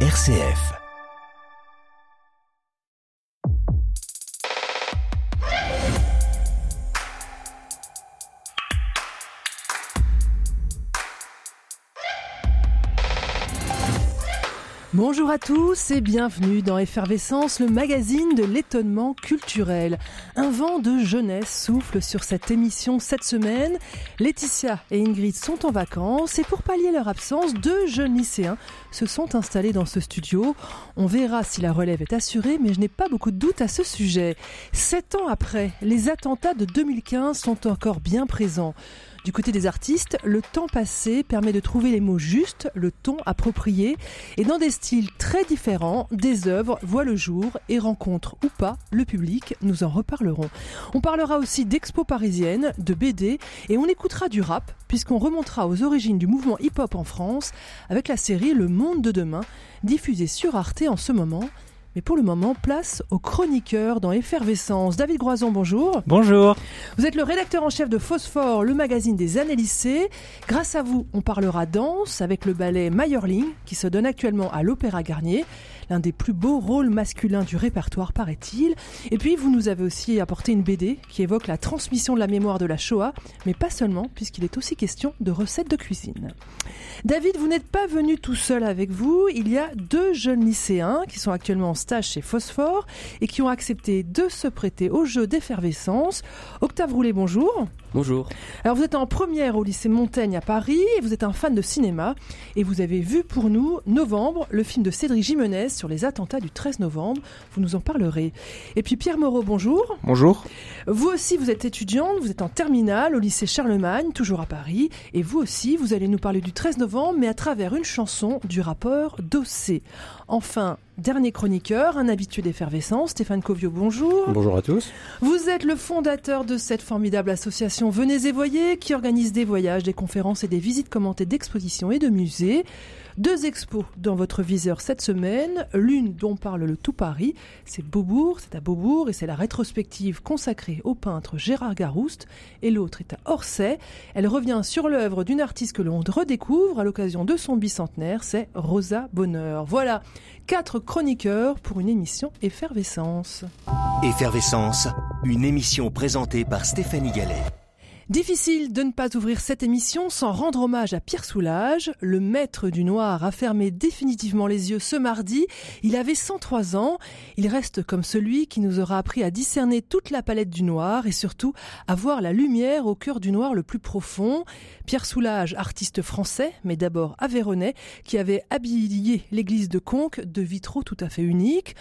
RCF. Bonjour à tous et bienvenue dans Effervescence, le magazine de l'étonnement culturel. Un vent de jeunesse souffle sur cette émission cette semaine. Laetitia et Ingrid sont en vacances et pour pallier leur absence, deux jeunes lycéens se sont installés dans ce studio. On verra si la relève est assurée, mais je n'ai pas beaucoup de doutes à ce sujet. Sept ans après, les attentats de 2015 sont encore bien présents. Du côté des artistes, le temps passé permet de trouver les mots justes, le ton approprié, et dans des styles très différents, des œuvres voient le jour et rencontrent ou pas le public, nous en reparlerons. On parlera aussi d'expo parisienne, de BD, et on écoutera du rap, puisqu'on remontera aux origines du mouvement hip-hop en France avec la série Le Monde de demain, diffusée sur Arte en ce moment mais pour le moment, place aux chroniqueurs dans Effervescence. David Groison, bonjour. Bonjour. Vous êtes le rédacteur en chef de Phosphore, le magazine des années lycées. Grâce à vous, on parlera danse avec le ballet Mayerling, qui se donne actuellement à l'Opéra Garnier l'un des plus beaux rôles masculins du répertoire, paraît-il. Et puis, vous nous avez aussi apporté une BD qui évoque la transmission de la mémoire de la Shoah, mais pas seulement, puisqu'il est aussi question de recettes de cuisine. David, vous n'êtes pas venu tout seul avec vous. Il y a deux jeunes lycéens qui sont actuellement en stage chez Phosphore et qui ont accepté de se prêter au jeu d'effervescence. Octave Roulet, bonjour. Bonjour. Alors vous êtes en première au lycée Montaigne à Paris et vous êtes un fan de cinéma et vous avez vu pour nous Novembre, le film de Cédric Jimenez sur les attentats du 13 novembre. Vous nous en parlerez. Et puis Pierre Moreau, bonjour. Bonjour. Vous aussi, vous êtes étudiante, vous êtes en terminale au lycée Charlemagne, toujours à Paris. Et vous aussi, vous allez nous parler du 13 novembre, mais à travers une chanson du rappeur Dossé. Enfin, dernier chroniqueur, un habitué d'effervescence, Stéphane Covio, bonjour. Bonjour à tous. Vous êtes le fondateur de cette formidable association Venez et Voyez, qui organise des voyages, des conférences et des visites commentées d'expositions et de musées. Deux expos dans votre viseur cette semaine. L'une dont parle le tout Paris, c'est Beaubourg, c'est à Beaubourg et c'est la rétrospective consacrée au peintre Gérard Garouste. Et l'autre est à Orsay. Elle revient sur l'œuvre d'une artiste que l'on redécouvre à l'occasion de son bicentenaire, c'est Rosa Bonheur. Voilà, quatre chroniqueurs pour une émission Effervescence. Effervescence, une émission présentée par Stéphanie Gallet. Difficile de ne pas ouvrir cette émission sans rendre hommage à Pierre Soulages. Le maître du noir a fermé définitivement les yeux ce mardi. Il avait 103 ans. Il reste comme celui qui nous aura appris à discerner toute la palette du noir et surtout à voir la lumière au cœur du noir le plus profond. Pierre Soulages, artiste français, mais d'abord aveyronais, qui avait habillé l'église de Conques de vitraux tout à fait uniques.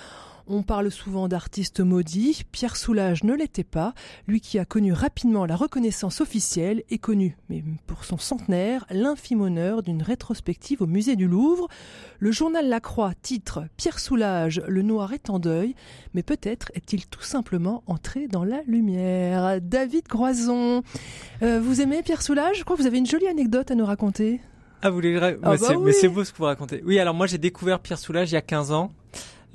On parle souvent d'artistes maudits. Pierre Soulages ne l'était pas. Lui qui a connu rapidement la reconnaissance officielle est connu, mais pour son centenaire, l'infime honneur d'une rétrospective au musée du Louvre. Le journal La Croix titre Pierre Soulages, le noir est en deuil, mais peut-être est-il tout simplement entré dans la lumière. David Groison, euh, vous aimez Pierre Soulages? Je crois que vous avez une jolie anecdote à nous raconter. Ah, vous voulez... Ah bah Mais c'est beau ce que vous racontez. Oui, alors moi j'ai découvert Pierre Soulages il y a 15 ans.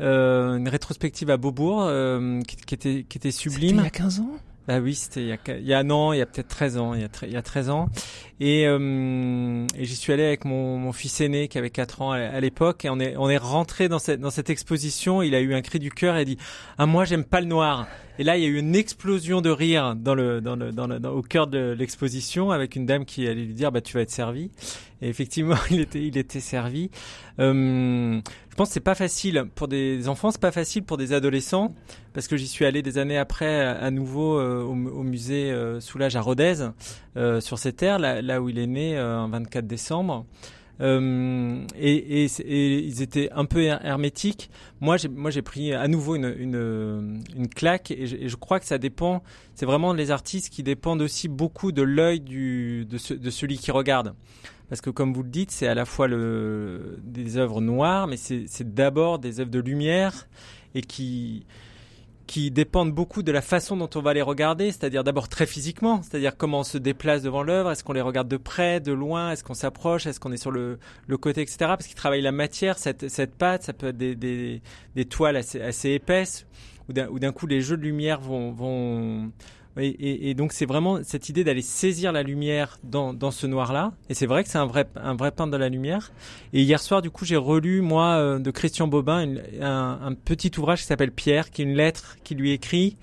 Euh, une rétrospective à Beaubourg euh, qui, qui, était, qui était sublime. il y a 15 ans? Bah oui, c'était il y a, il y a un an, il y a peut-être 13 ans, il y a, il y a 13 ans. Et, euh, et j'y suis allé avec mon, mon, fils aîné qui avait 4 ans à, l'époque et on est, on est rentré dans cette, dans cette exposition. Il a eu un cri du cœur et a dit Ah, moi, j'aime pas le noir. Et là, il y a eu une explosion de rire dans le, dans le, dans le, au cœur de l'exposition avec une dame qui allait lui dire bah tu vas être servi. Et effectivement, il était, il était servi. Euh, pense que c'est pas facile pour des enfants, c'est pas facile pour des adolescents parce que j'y suis allé des années après à nouveau euh, au, musée euh, Soulage à Rodez euh, sur ces terres, là, où il est né euh, un 24 décembre. Et, ils étaient un peu hermétiques. Moi, j'ai, moi, j'ai pris à nouveau une, une, claque et je, crois que ça dépend. C'est vraiment les artistes qui dépendent aussi beaucoup de l'œil de celui qui regarde. Parce que comme vous le dites, c'est à la fois le, des œuvres noires, mais c'est, d'abord des œuvres de lumière et qui dépendent beaucoup de la façon dont on va les regarder, c'est-à-dire d'abord très physiquement, c'est-à-dire comment on se déplace devant l'œuvre, est-ce qu'on les regarde de près, de loin, est-ce qu'on s'approche, est-ce qu'on est sur le, côté, etc. Parce qu'ils travaillent la matière, cette, pâte, ça peut être des, toiles assez, assez épaisses, où d'un coup les jeux de lumière vont, vont, Et, donc c'est vraiment cette idée d'aller saisir la lumière dans, dans ce noir-là. Et c'est vrai que c'est un vrai, un vrai peintre de la lumière. Et hier soir, du coup, j'ai relu, moi, euh, de Christian Bobin, un, un, petit ouvrage qui s'appelle Pierre, qui est une lettre qu'il lui écrit.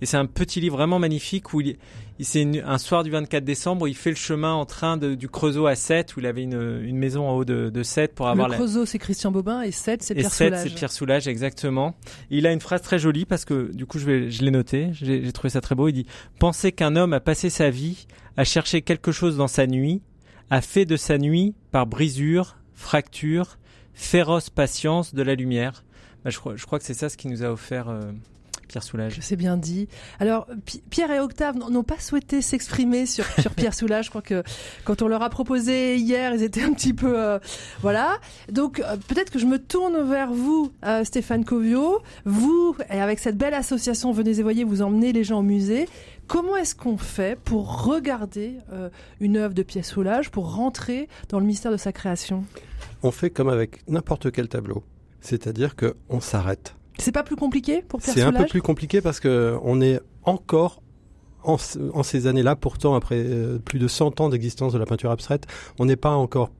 Et c'est un petit livre vraiment magnifique où il, c'est un soir du 24 décembre où il fait le chemin en train de, du Creusot à 7 où il avait une, une maison en haut de, de 7 pour avoir le Creusot c'est Christian Bobin et 7 c'est Pierre et 7 c'est Pierre Soulages exactement. il a une phrase très jolie parce que du coup je vais je l'ai noté, j'ai trouvé ça très beau, il dit penser qu'un homme a passé sa vie à chercher quelque chose dans sa nuit, a fait de sa nuit par brisure, fracture, féroce patience de la lumière. Bah, je, crois, je crois que c'est ça ce qui nous a offert euh, Pierre Soulages. C'est bien dit. Alors, Pierre et Octave n'ont pas souhaité s'exprimer sur, sur Pierre Soulages. Je crois que quand on leur a proposé hier, ils étaient un petit peu... Euh, voilà. Donc, euh, peut-être que je me tourne vers vous, euh, Stéphane Covio. Vous, et avec cette belle association Venez et Voyez, vous emmenez les gens au musée. Comment est-ce qu'on fait pour regarder une œuvre de Pierre Soulages, pour rentrer dans le mystère de sa création? On fait comme avec n'importe quel tableau. C'est-à-dire qu'on s'arrête c'est pas plus compliqué pour Pierre C'est un peu plus compliqué parce que on est encore en, ces années-là, pourtant après euh, plus de 100 ans d'existence de la peinture abstraite, on n'est pas encore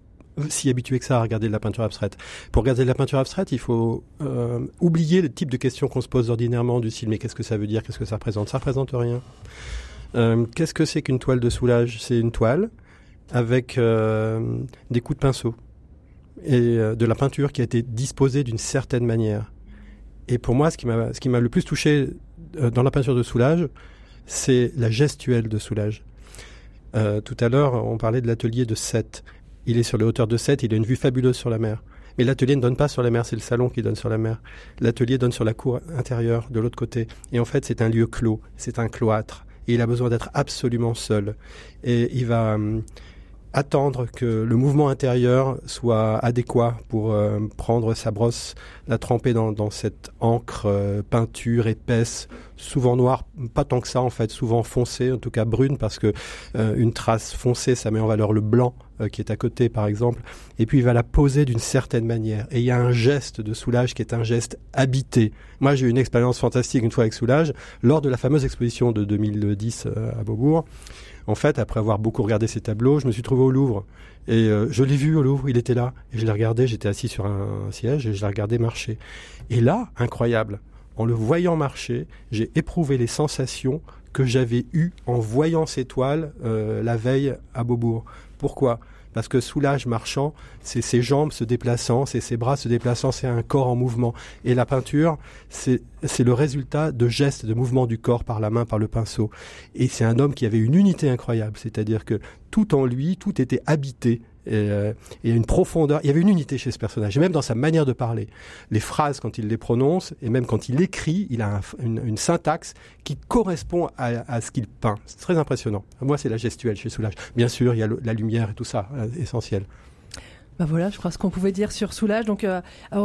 si habitué que ça à regarder de la peinture abstraite. Pour regarder de la peinture abstraite, il faut euh, oublier le type de questions qu'on se pose ordinairement du style mais qu'est-ce que ça veut dire, qu'est-ce que ça représente? Ça représente rien. Euh, qu'est-ce que c'est qu'une toile de soulage? C'est une toile avec des coups de pinceau et de la peinture qui a été disposée d'une certaine manière. Et pour moi, ce qui m'a, le plus touché euh, dans la peinture de Soulage, c'est la gestuelle de Soulage. Euh, tout à l'heure, on parlait de l'atelier de Sète. Il est sur les hauteurs de Sète, il a une vue fabuleuse sur la mer. Mais l'atelier ne donne pas sur la mer, c'est le salon qui donne sur la mer. L'atelier donne sur la cour intérieure, de l'autre côté. Et en fait, c'est un lieu clos, c'est un cloître. Et il a besoin d'être absolument seul. Et il va, hum, attendre que le mouvement intérieur soit adéquat pour euh, prendre sa brosse, la tremper dans, cette encre euh, peinture épaisse, souvent noire, pas tant que ça en fait, souvent foncée, en tout cas brune, parce que euh, une trace foncée, ça met en valeur le blanc qui est à côté par exemple, et puis il va la poser d'une certaine manière. Et il y a un geste de Soulage qui est un geste habité. Moi j'ai eu une expérience fantastique une fois avec Soulage, lors de la fameuse exposition de 2010 à Beaubourg. En fait, après avoir beaucoup regardé ces tableaux, je me suis trouvé au Louvre. Et euh, je l'ai vu au Louvre, il était là. Et je l'ai regardé, j'étais assis sur un siège et je l'ai regardé marcher. Et là, incroyable, en le voyant marcher, j'ai éprouvé les sensations que j'avais eues en voyant ces toiles euh, la veille à Beaubourg. Pourquoi? Parce que soulage marchant, c'est ses jambes se déplaçant, c'est ses bras se déplaçant, c'est un corps en mouvement. Et la peinture, c'est le résultat de gestes, de mouvements du corps par la main, par le pinceau. Et c'est un homme qui avait une unité incroyable, c'est-à-dire que tout en lui, tout était habité et, euh, il y a une profondeur, il y avait une unité chez ce personnage, et même dans sa manière de parler. Les phrases, quand il les prononce, et même quand il écrit, il a une, syntaxe qui correspond à, ce qu'il peint. C'est très impressionnant. Moi, c'est la gestuelle chez Soulage. Bien sûr, il y a la lumière et tout ça, euh, essentiel. Bah voilà, je crois ce qu'on pouvait dire sur Soulage. Donc, euh,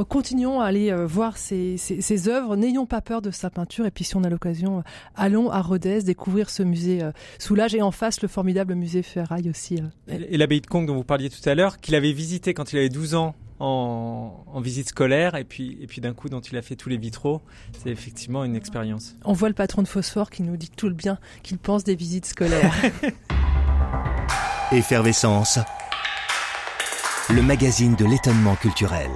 continuons à aller euh, voir ses, ses, œuvres. N'ayons pas peur de sa peinture. Et puis, si on a l'occasion, euh, allons à Rodez découvrir ce musée Soulage et en face le formidable musée Ferraille aussi. Et, l'abbaye de Conques dont vous parliez tout à l'heure, qu'il avait visité quand il avait 12 ans en, en, visite scolaire et puis, et puis d'un coup dont il a fait tous les vitraux. C'est effectivement une expérience. On voit le patron de Phosphore qui nous dit tout le bien qu'il pense des visites scolaires. Effervescence le magazine de l'étonnement culturel.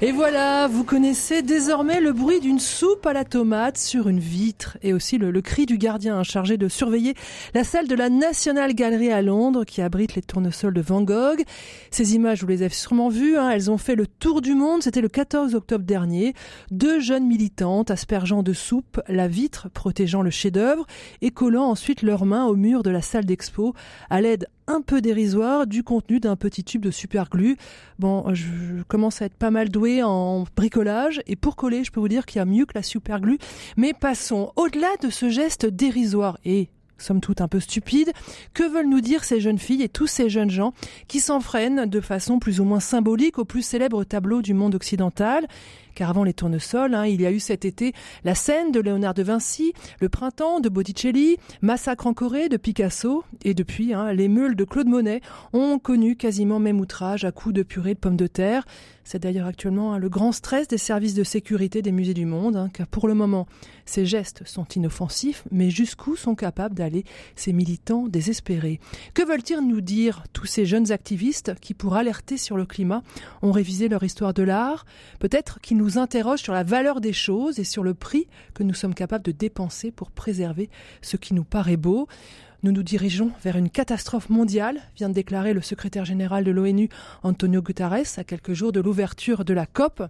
Et voilà, vous connaissez désormais le bruit d'une soupe à la tomate sur une vitre et aussi le, cri du gardien chargé de surveiller la salle de la National Gallery à Londres qui abrite les tournesols de Van Gogh. Ces images, vous les avez sûrement vues, hein, elles ont fait le tour du monde. C'était le 14 octobre dernier. Deux jeunes militantes aspergeant de soupe la vitre, protégeant le chef-d'œuvre et collant ensuite leurs mains au mur de la salle d'expo à l'aide un peu dérisoire du contenu d'un petit tube de superglue. Bon, je commence à être pas mal doué en bricolage et pour coller, je peux vous dire qu'il y a mieux que la superglue. Mais passons au-delà de ce geste dérisoire et somme toute un peu stupide. Que veulent nous dire ces jeunes filles et tous ces jeunes gens qui s'enfreignent de façon plus ou moins symbolique au plus célèbre tableau du monde occidental? Car avant les tournesols, hein, il y a eu cet été la scène de Léonard de Vinci, le printemps de Botticelli, Massacre en Corée de Picasso, et depuis, hein, les meules de Claude Monet ont connu quasiment même outrage à coups de purée de pommes de terre. C'est d'ailleurs actuellement hein, le grand stress des services de sécurité des musées du monde, car pour le moment, ces gestes sont inoffensifs, mais jusqu'où sont capables d'aller ces militants désespérés? Que veulent-ils nous dire tous ces jeunes activistes qui, pour alerter sur le climat, ont révisé leur histoire de l'art? Peut-être qu'ils nous interrogent sur la valeur des choses et sur le prix que nous sommes capables de dépenser pour préserver ce qui nous paraît beau. Nous nous dirigeons vers une catastrophe mondiale, vient de déclarer le secrétaire général de l'ONU Antonio Guterres à quelques jours de l'ouverture de la COP.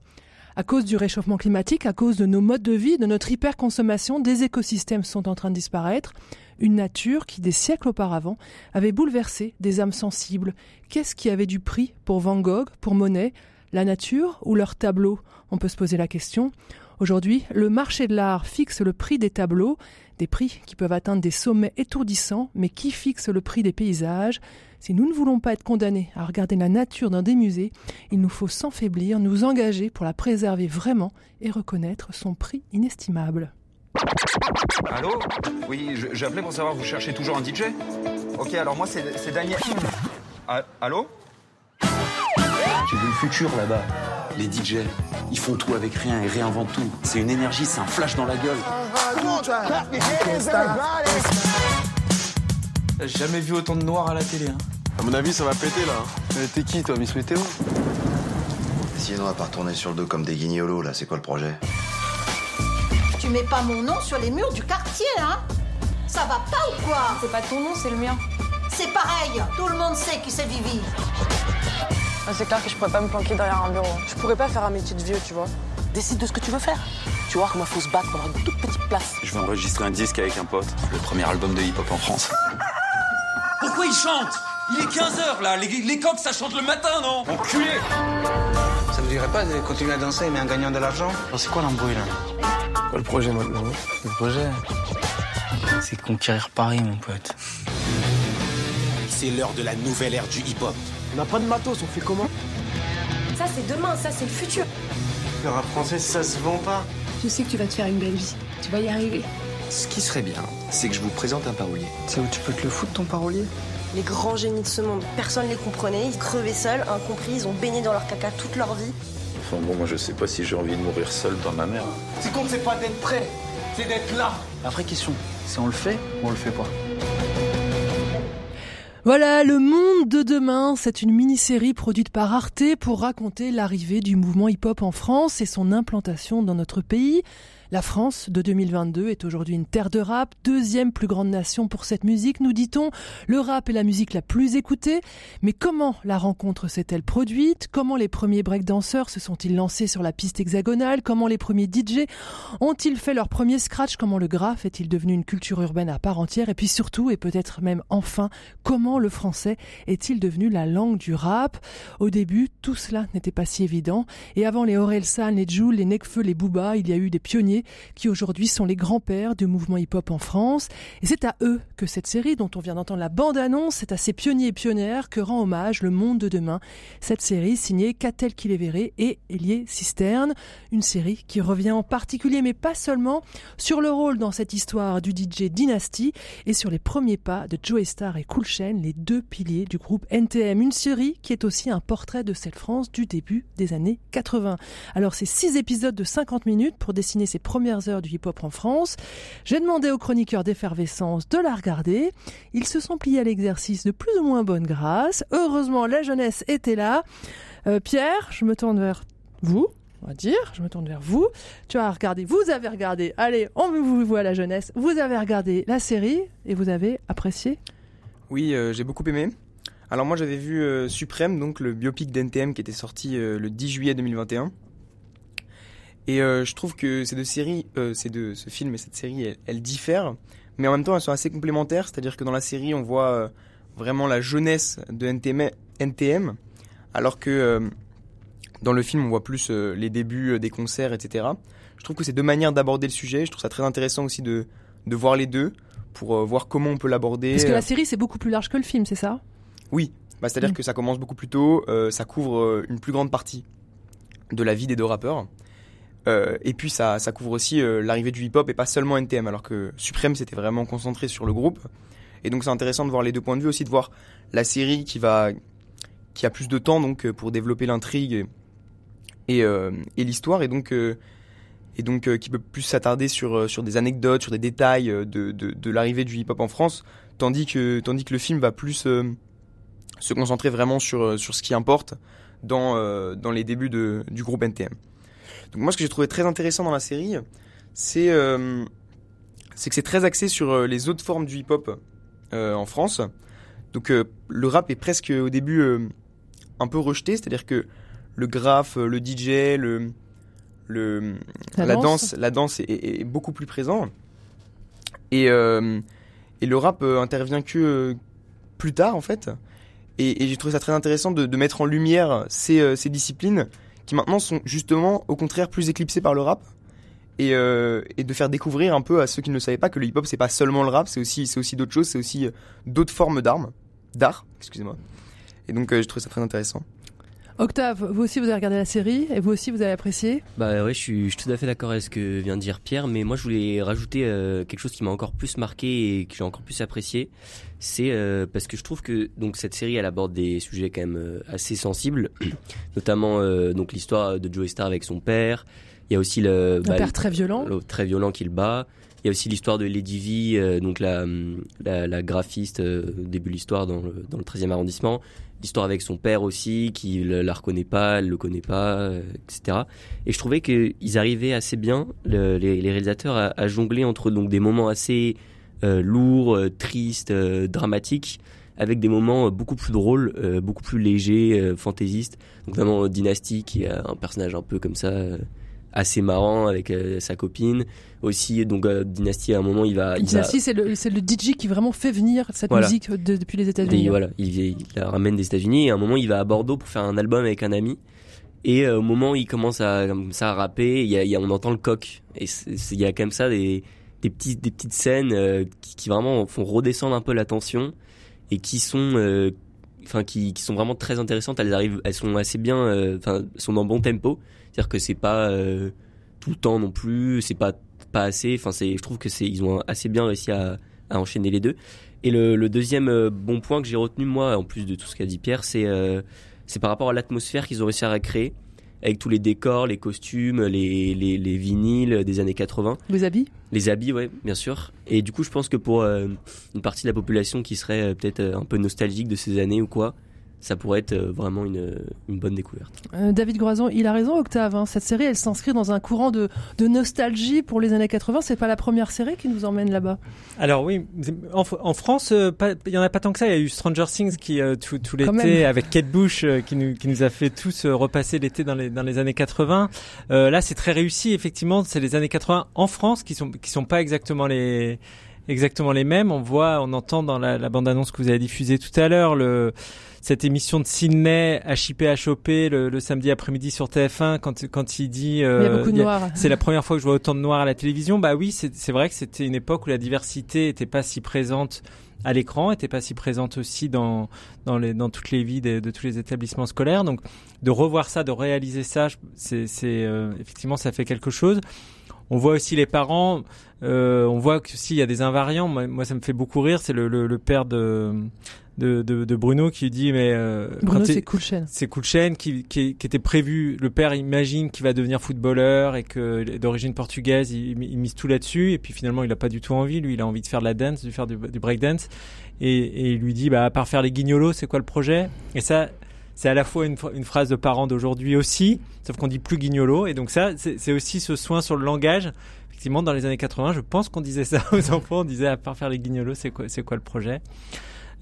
À cause du réchauffement climatique, à cause de nos modes de vie, de notre hyperconsommation, des écosystèmes sont en train de disparaître. Une nature qui, des siècles auparavant, avait bouleversé des âmes sensibles. Qu'est-ce qui avait du prix pour Van Gogh, pour Monet? La nature ou leur tableau On peut se poser la question. Aujourd'hui, le marché de l'art fixe le prix des tableaux, des prix qui peuvent atteindre des sommets étourdissants, mais qui fixent le prix des paysages Si nous ne voulons pas être condamnés à regarder la nature dans des musées, il nous faut s'enfaiblir, nous engager pour la préserver vraiment et reconnaître son prix inestimable. Allô? Oui, appelé pour savoir, vous cherchez toujours un DJ Ok, alors moi c'est Daniel. Ah, allô? J'ai vu le futur là-bas. Les DJ, ils font tout avec rien et réinventent tout. C'est une énergie, c'est un flash dans la gueule. J'ai jamais vu autant de noirs à la télé. Hein. À mon avis, ça va péter là. Euh, T'es qui toi, Miss Météo? Sinon, on va pas retourner sur le dos comme des guignolos là. C'est quoi le projet? Tu mets pas mon nom sur les murs du quartier, hein? Ça va pas ou quoi? C'est pas ton nom, c'est le mien. C'est pareil. Tout le monde sait qui c'est Vivi. Ah, c'est clair que je pourrais pas me planquer derrière un bureau. Je pourrais pas faire un métier de vieux, tu vois. Décide de ce que tu veux faire. Tu vois comment il faut se battre pour avoir une toute petite place. Je vais enregistrer un disque avec un pote. Le premier album de hip-hop en France. Pourquoi il chante? Il est 15h là, les, les coqs ça chante le matin, non? Enculé Ça vous dirait pas de continuer à danser mais en gagnant de l'argent? C'est quoi l'embrouille là? Quoi le projet maintenant Le projet? C'est de conquérir Paris, mon pote. C'est l'heure de la nouvelle ère du hip-hop. On n'a pas de matos, on fait comment Ça, c'est demain, ça, c'est le futur. Le rap français, ça se vend pas. Je sais que tu vas te faire une belle vie. Tu vas y arriver. Ce qui serait bien, c'est que je vous présente un parolier. C'est où tu peux te le foutre ton parolier Les grands génies de ce monde, personne ne les comprenait. Ils crevaient seuls, incompris, ils ont baigné dans leur caca toute leur vie. Enfin bon, moi je sais pas si j'ai envie de mourir seul dans ma mère. Ce qui compte, c'est pas d'être prêt, c'est d'être là. La vraie question, c'est on le fait ou on le fait pas? Voilà, Le Monde de demain, c'est une mini-série produite par Arte pour raconter l'arrivée du mouvement hip-hop en France et son implantation dans notre pays. La France de 2022 est aujourd'hui une terre de rap, deuxième plus grande nation pour cette musique, nous dit-on. Le rap est la musique la plus écoutée. Mais comment la rencontre s'est-elle produite? Comment les premiers breakdancers se sont-ils lancés sur la piste hexagonale? Comment les premiers DJ ont-ils fait leur premier scratch? Comment le graphe est-il devenu une culture urbaine à part entière? Et puis surtout, et peut-être même enfin, comment le français est-il devenu la langue du rap? Au début, tout cela n'était pas si évident. Et avant les Orelsan, les Jules, les Necfeu, les Booba, il y a eu des pionniers qui aujourd'hui sont les grands-pères du mouvement hip-hop en France. Et c'est à eux que cette série, dont on vient d'entendre la bande-annonce, c'est à ces pionniers et pionnières que rend hommage Le Monde de demain. Cette série signée Catel Kiléveré et Elie Cisterne. Une série qui revient en particulier, mais pas seulement, sur le rôle dans cette histoire du DJ Dynasty et sur les premiers pas de Joe Star et Cool Chain, les deux piliers du groupe NTM. Une série qui est aussi un portrait de cette France du début des années 80. Alors c'est six épisodes de 50 minutes pour dessiner ces premières heures du hip-hop en France. J'ai demandé aux chroniqueurs d'effervescence de la regarder. Ils se sont pliés à l'exercice de plus ou moins bonne grâce. Heureusement, la jeunesse était là. Euh, Pierre, je me tourne vers vous. On va dire, je me tourne vers vous. Tu as regardé, vous avez regardé. Allez, on vous voit la jeunesse. Vous avez regardé la série et vous avez apprécié Oui, euh, j'ai beaucoup aimé. Alors moi j'avais vu euh, Suprême, donc le biopic d'NTM qui était sorti euh, le 10 juillet 2021. Et euh, je trouve que ces deux séries, euh, ces deux, ce film et cette série, elles, elles, diffèrent, mais en même temps elles sont assez complémentaires. C'est-à-dire que dans la série, on voit euh, vraiment la jeunesse de NTM, NTM alors que euh, dans le film, on voit plus les débuts des concerts, etc. Je trouve que c'est deux manières d'aborder le sujet. Je trouve ça très intéressant aussi de, de voir les deux pour voir comment on peut l'aborder. Parce que la série, c'est beaucoup plus large que le film, c'est ça? Oui, bah, c'est-à-dire mmh. que ça commence beaucoup plus tôt, ça couvre une plus grande partie de la vie des deux rappeurs. Euh, et puis ça, couvre aussi euh, l'arrivée du hip-hop et pas seulement NTM, alors que Supreme c'était vraiment concentré sur le groupe. Et donc c'est intéressant de voir les deux points de vue aussi, de voir la série qui a plus de temps donc euh, pour développer l'intrigue et, l'histoire, et donc qui peut plus s'attarder sur des anecdotes, sur des détails de l'arrivée du hip-hop en France, tandis que le film va plus se concentrer vraiment sur ce qui importe dans les débuts du groupe NTM. Donc moi, ce que j'ai trouvé très intéressant dans la série, c'est euh, c'est que c'est très axé sur euh, les autres formes du hip-hop euh, en France. Donc euh, le rap est presque au début un peu rejeté, c'est-à-dire que le graphe, le DJ, le le La la, danse. danse, la danse est, est- est beaucoup plus présent. Et et le rap intervient que plus tard en fait. Et, et j'ai trouvé ça très intéressant de, de mettre en lumière ces, ces disciplines qui maintenant sont justement au contraire plus éclipsées par le rap et, euh, de faire découvrir un peu à ceux qui ne savaient pas que le hip-hop c'est pas seulement le rap, c'est aussi c'est aussi d'autres choses, c'est aussi euh, d'autres formes d'armes, d'art, excusez-moi. Et donc euh, j'ai trouvé ça très intéressant. Octave, vous aussi vous avez regardé la série et vous aussi vous avez apprécié? Bah ouais, je suis, je suis tout à fait d'accord avec ce que vient de dire Pierre, mais moi je voulais rajouter euh, quelque chose qui m'a encore plus marqué et que j'ai encore plus apprécié. C'est euh, parce que je trouve que donc cette série elle aborde des sujets quand même euh, assez sensibles, notamment euh, donc l'histoire de Joey Star avec son père. Il y a aussi le, Un père très violent. le- très violent qui le bat. Il y a aussi l'histoire de Lady V, euh, donc la, la, la graphiste euh, au début de l'histoire dans le, dans le 13e arrondissement. L'histoire avec son père aussi, qui la reconnaît pas, elle le connaît pas, euh, etc. Et je trouvais qu'ils arrivaient assez bien, le- les, réalisateurs, à, jongler entre donc des moments assez euh, lourds, euh, tristes, dramatiques, avec des moments beaucoup plus drôles, beaucoup plus légers, fantaisistes. Donc notamment Dynasty, qui est un personnage un peu comme ça, assez marrant avec euh, sa copine. Aussi, donc euh, Dynasty, à un moment, il va... Dynasty, c'est le, c'est le DJ qui vraiment fait venir cette Voilà. musique de- depuis les États-Unis. voilà, il, il la ramène des États-Unis et à un moment il va à Bordeaux pour faire un album avec un ami. Et euh, au moment où il commence à comme ça à rapper, il y a, y a- on entend le coq. Et il y a comme ça des des petites des petites scènes euh, qui, qui vraiment font redescendre un peu la tension et qui sont euh, enfin qui, qui sont vraiment très intéressantes. Elles arrivent, elles sont assez bien, euh, enfin sont dans bon tempo. C'est-à-dire que c'est pas euh, tout le temps non plus, c'est pas pas assez. Enfin c'est, je trouve que c'est ils ont assez bien réussi à, à enchaîner les deux. Et le, le deuxième euh, bon point que j'ai retenu moi, en plus de tout ce qu'a dit Pierre, c'est euh, c'est par rapport à l'atmosphère qu'ils ont réussi à recréer avec tous les décors, les costumes, les, les, les vinyles des années 80. Les habits? Les habits, ouais, bien sûr. Et du coup, je pense que pour euh, une partie de la population qui serait euh, peut-être un peu nostalgique de ces années ou quoi, ça pourrait être euh, vraiment une, une bonne découverte. Euh, David Groison, il a raison, Octave. hein. Cette série, elle s'inscrit dans un courant de, de nostalgie pour les années 80. C'est pas la première série qui nous emmène là-bas. Alors oui, en, en France, euh, pas- il y en a pas tant que ça. Il y a eu Stranger Things qui euh, tout, tout l'été avec Kate Bush euh, qui nous qui nous a fait tous euh, repasser l'été dans les dans les années 80. Euh, là, c'est très réussi. Effectivement, c'est les années 80 en France qui sont qui sont pas exactement les exactement les mêmes. On voit, on entend dans la, la bande-annonce que vous avez diffusée tout à l'heure le cette émission de Sydney HIP HOP le, le samedi après-midi sur TF1 quand quand il dit euh, c'est la première fois que je vois autant de noirs à la télévision. Bah oui, c'est vrai que c'était une époque où la diversité était pas si présente à l'écran, était pas si présente aussi dans dans les dans toutes les vies de, de tous les établissements scolaires. Donc de revoir ça, de réaliser ça, c'est euh, effectivement ça fait quelque chose. On voit aussi les parents. euh, on voit que s'il y a des invariants, moi, moi, ça me fait beaucoup rire. C'est le, le, le père de, de, de, de Bruno qui dit mais euh, Bruno, c'est cool chaîne. c'est Kulchen qui, qui, qui était prévu. Le père imagine qu'il va devenir footballeur et que d'origine portugaise, il, il mise tout là-dessus. Et puis finalement, il a pas du tout envie. Lui, il a envie de faire de la dance, de faire du, du breakdance. Et, et il lui dit, bah, à part faire les guignolos, c'est quoi le projet? Et ça, c'est à la fois une, une phrase de parents d'aujourd'hui aussi, sauf qu'on dit plus guignolo. Et donc ça, c'est aussi ce soin sur le langage. Effectivement, dans les années 80, je pense qu'on disait ça aux enfants. On disait, à part faire les guignolos, c'est quoi, c'est quoi le projet?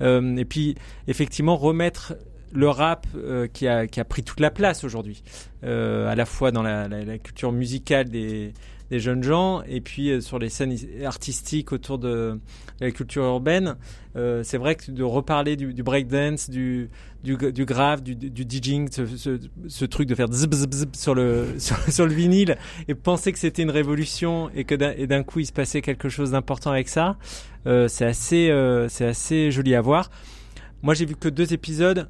Et puis, effectivement, remettre le rap euh, qui, a, qui a pris toute la place aujourd'hui, euh, à la fois dans la, la, la culture musicale des, des jeunes gens et puis euh, sur les scènes is- artistiques autour de la culture urbaine. Euh, c'est vrai que de reparler du, breakdance, du, du, du grave, du, DJing, ce, ce, truc de faire zip, zip, zip sur le, sur, le vinyle et penser que c'était une révolution et que d'un coup il se passait quelque chose d'important avec ça, euh, c'est assez, c'est assez joli à voir. Moi j'ai vu que deux épisodes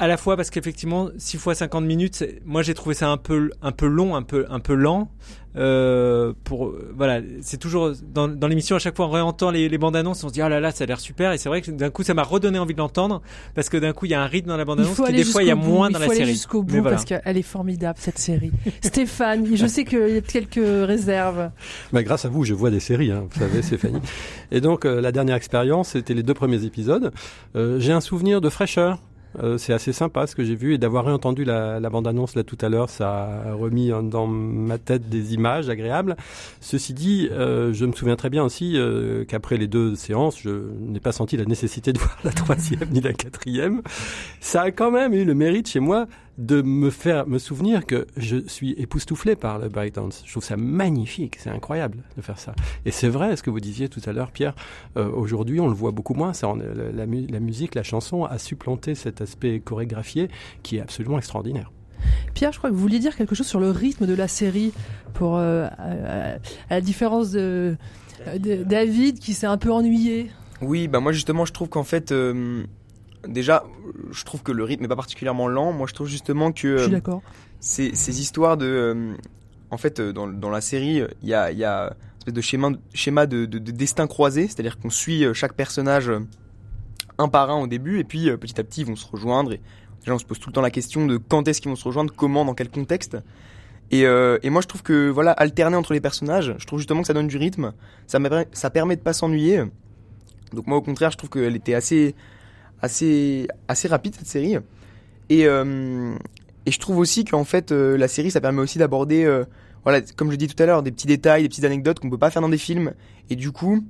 à la fois parce qu'effectivement 6 fois 50 minutes moi j'ai trouvé ça un peu un peu long un peu un peu lent euh, pour voilà c'est toujours dans, dans l'émission à chaque fois on réentend les, les bandes annonces on se dit ah là là ça a l'air super et c'est vrai que d'un coup ça m'a redonné envie de l'entendre parce que d'un coup il y a un rythme dans la bande Il annonce aller des fois il y a bout, moins dans il la faut aller série jusqu'au bout voilà. parce qu'elle est formidable cette série. Stéphane, je sais qu'il y a quelques réserves. Bah, grâce à vous, je vois des séries, hein, vous savez, Stéphanie. Et donc, euh, la dernière expérience, c'était les deux premiers épisodes. Euh, J'ai un souvenir de fraîcheur. Euh, c'est assez sympa ce que j'ai vu et d'avoir réentendu la, la bande-annonce là tout à l'heure, ça a remis dans ma tête des images agréables. Ceci dit, euh, je me souviens très bien aussi euh, qu'après les deux séances, je n'ai pas senti la nécessité de voir la troisième ni la quatrième. Ça a quand même eu le mérite chez moi de me faire me souvenir que je suis époustouflé par le breakdance. Je trouve ça magnifique, c'est incroyable de faire ça. Et c'est vrai, ce que vous disiez tout à l'heure, Pierre. euh, Aujourd'hui, on le voit beaucoup moins. Ça, on- la, la mu- la musique, la chanson a supplanté cet aspect chorégraphié qui est absolument extraordinaire. Pierre, je crois que vous vouliez dire quelque chose sur le rythme de la série, pour euh, à, à la différence de, de David qui s'est un peu ennuyé. Oui, bah moi justement, je trouve qu'en fait, euh, déjà, je trouve que le rythme est pas particulièrement lent. Moi, je trouve justement que Je suis euh, d'accord. ces, ces histoires de, euh, en fait, euh, dans, dans la série, il y a, y a une espèce de schéma, schéma de, de, de destin croisé, c'est-à-dire qu'on suit chaque personnage un par un au début, et puis petit à petit, ils vont se rejoindre. Et déjà, on se pose tout le temps la question de quand est-ce qu'ils vont se rejoindre, comment, dans quel contexte. Et, euh, et moi, je trouve que voilà, alterner entre les personnages, je trouve justement que ça donne du rythme. Ça, ça permet de pas s'ennuyer. Donc moi, au contraire, je trouve qu'elle était assez, assez, assez rapide cette série. Et, euh, et je trouve aussi qu'en fait, euh, la série, ça permet aussi d'aborder, euh, voilà, comme je dis tout à l'heure, des petits détails, des petites anecdotes qu'on peut pas faire dans des films. Et du coup,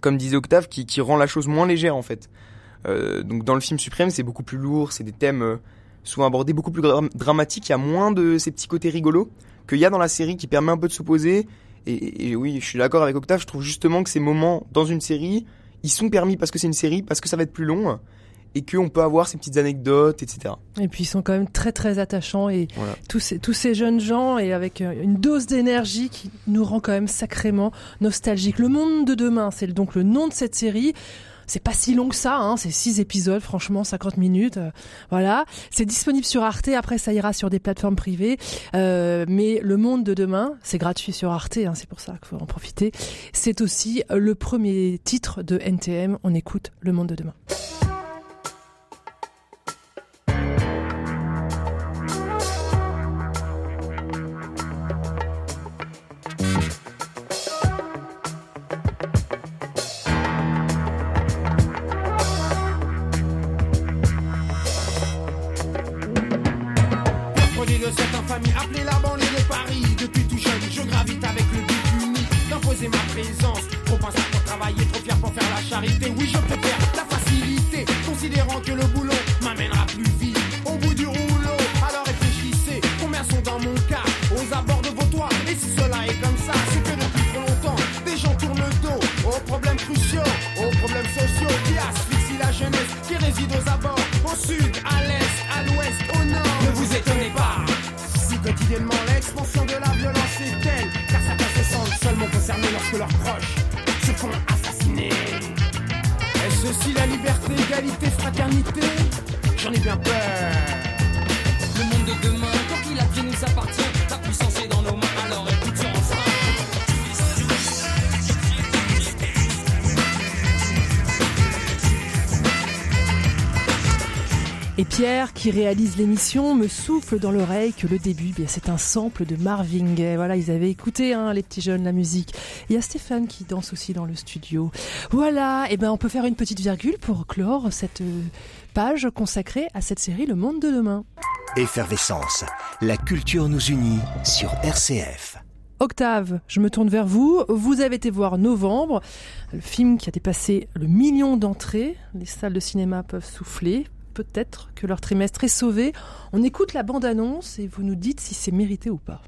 comme disait Octave, qui, qui rend la chose moins légère en fait. Donc dans le film Suprême, c'est beaucoup plus lourd, c'est des thèmes souvent abordés beaucoup plus dra- dramatiques. Il y a moins de ces petits côtés rigolos qu'il y a dans la série qui permet un peu de se poser. Et- et oui, je suis d'accord avec Octave. Je trouve justement que ces moments dans une série, ils sont permis parce que c'est une série, parce que ça va être plus long et qu'on peut avoir ces petites anecdotes, etc. Et puis ils sont quand même très très attachants et Voilà. tous ces, tous ces jeunes gens et avec euh, une dose d'énergie qui nous rend quand même sacrément nostalgique. Le monde de demain, c'est donc le nom de cette série. C'est pas si long que ça, hein, c'est six épisodes, franchement 50 minutes, euh, voilà. C'est disponible sur Arte, après ça ira sur des plateformes privées. Euh, mais Le Monde de demain, c'est gratuit sur Arte, hein, c'est pour ça qu'il faut en profiter. C'est aussi le premier titre de NTM. On écoute Le Monde de demain. Trop incertain pour travailler, trop fier pour faire la charité. Oui, je préfère la facilité, considérant que le boulot m'amènera plus vite au bout du rouleau. Alors réfléchissez, combien sont dans mon cas aux abords de vos toits. Et si cela est comme ça, c'est que depuis trop longtemps, des gens tournent le dos aux problèmes cruciaux, aux problèmes sociaux qui asphyxient la jeunesse qui réside aux abords, au sud, à l'est, à l'ouest, au nord. Ne vous étonnez pas. Si quotidiennement l'expansion de la violence est lorsque leurs proches se font assassiner. Est-ce aussi la liberté, égalité, fraternité? J'en ai bien peur. Le monde de demain, quoi qu'il advienne, nous appartient. La puissance Et Pierre, qui réalise l'émission, me souffle dans l'oreille que le début, bien, c'est un sample de Marvin Gaye. Voilà, ils avaient écouté, hein, les petits jeunes, la musique. Il y a Stéphane qui danse aussi dans le studio. Voilà, et ben on peut faire une petite virgule pour clore cette euh, page consacrée à cette série Le Monde de demain. Effervescence. La culture nous unit sur RCF. Octave, je me tourne vers vous. Vous avez été voir Novembre, le film qui a dépassé le million d'entrées. Les salles de cinéma peuvent souffler. Peut-être que leur trimestre est sauvé. On écoute la bande-annonce et vous nous dites si c'est mérité ou pas.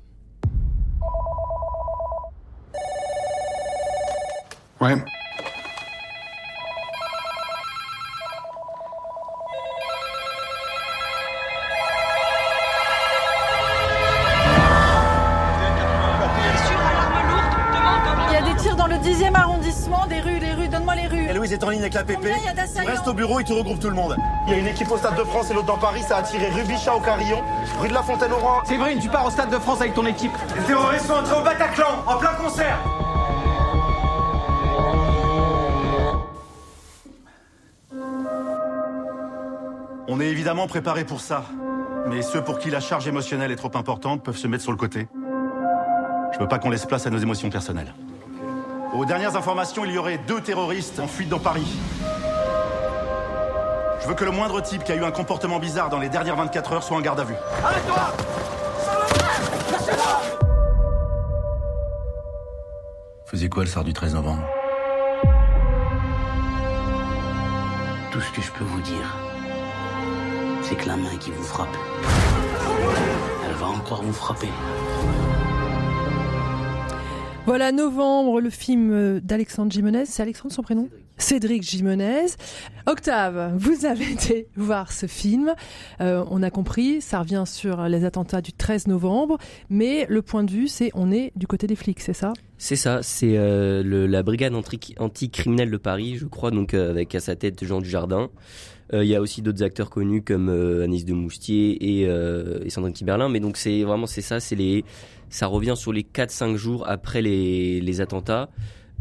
Il y a des tirs dans le dixième arrondissement, des rues, les rues, donne-moi les rues. Et Louise est en ligne avec la PP. Combien il y a d'assaillants Reste au bureau, il te regroupe tout le monde. Il y a une équipe au Stade de France et l'autre dans Paris, ça a tiré Rubichat au Carillon, rue de la Fontaine au Roi. Séverine, tu pars au Stade de France avec ton équipe. Les terroristes sont entrés au Bataclan, en plein concert. On est évidemment préparé pour ça. Mais ceux pour qui la charge émotionnelle est trop importante peuvent se mettre sur le côté. Je veux pas qu'on laisse place à nos émotions personnelles. Aux dernières informations, il y aurait deux terroristes en fuite dans Paris. Je veux que le moindre type qui a eu un comportement bizarre dans les dernières 24 heures soit en garde à vue. Arrête-toi Faisait quoi le soir du 13 novembre? Tout ce que je peux vous dire, c'est que la main qui vous frappe, elle va encore vous frapper. Voilà, novembre, le film d'Alexandre Jimenez. C'est Alexandre son prénom? Cédric Jimenez. Octave, vous avez été voir ce film. Euh, on a compris, ça revient sur les attentats du 13 novembre, mais le point de vue, c'est on est du côté des flics, c'est ça? C'est ça, c'est euh, la brigade anti- anticriminelle de Paris, je crois, donc euh, avec à sa tête Jean Dujardin. Euh, Il y a aussi d'autres acteurs connus comme euh, Anis de Moustier et, euh, et Sandrine Kiberlin, mais donc c'est vraiment c'est ça, c'est les ça revient sur les 4-5 jours après les, les attentats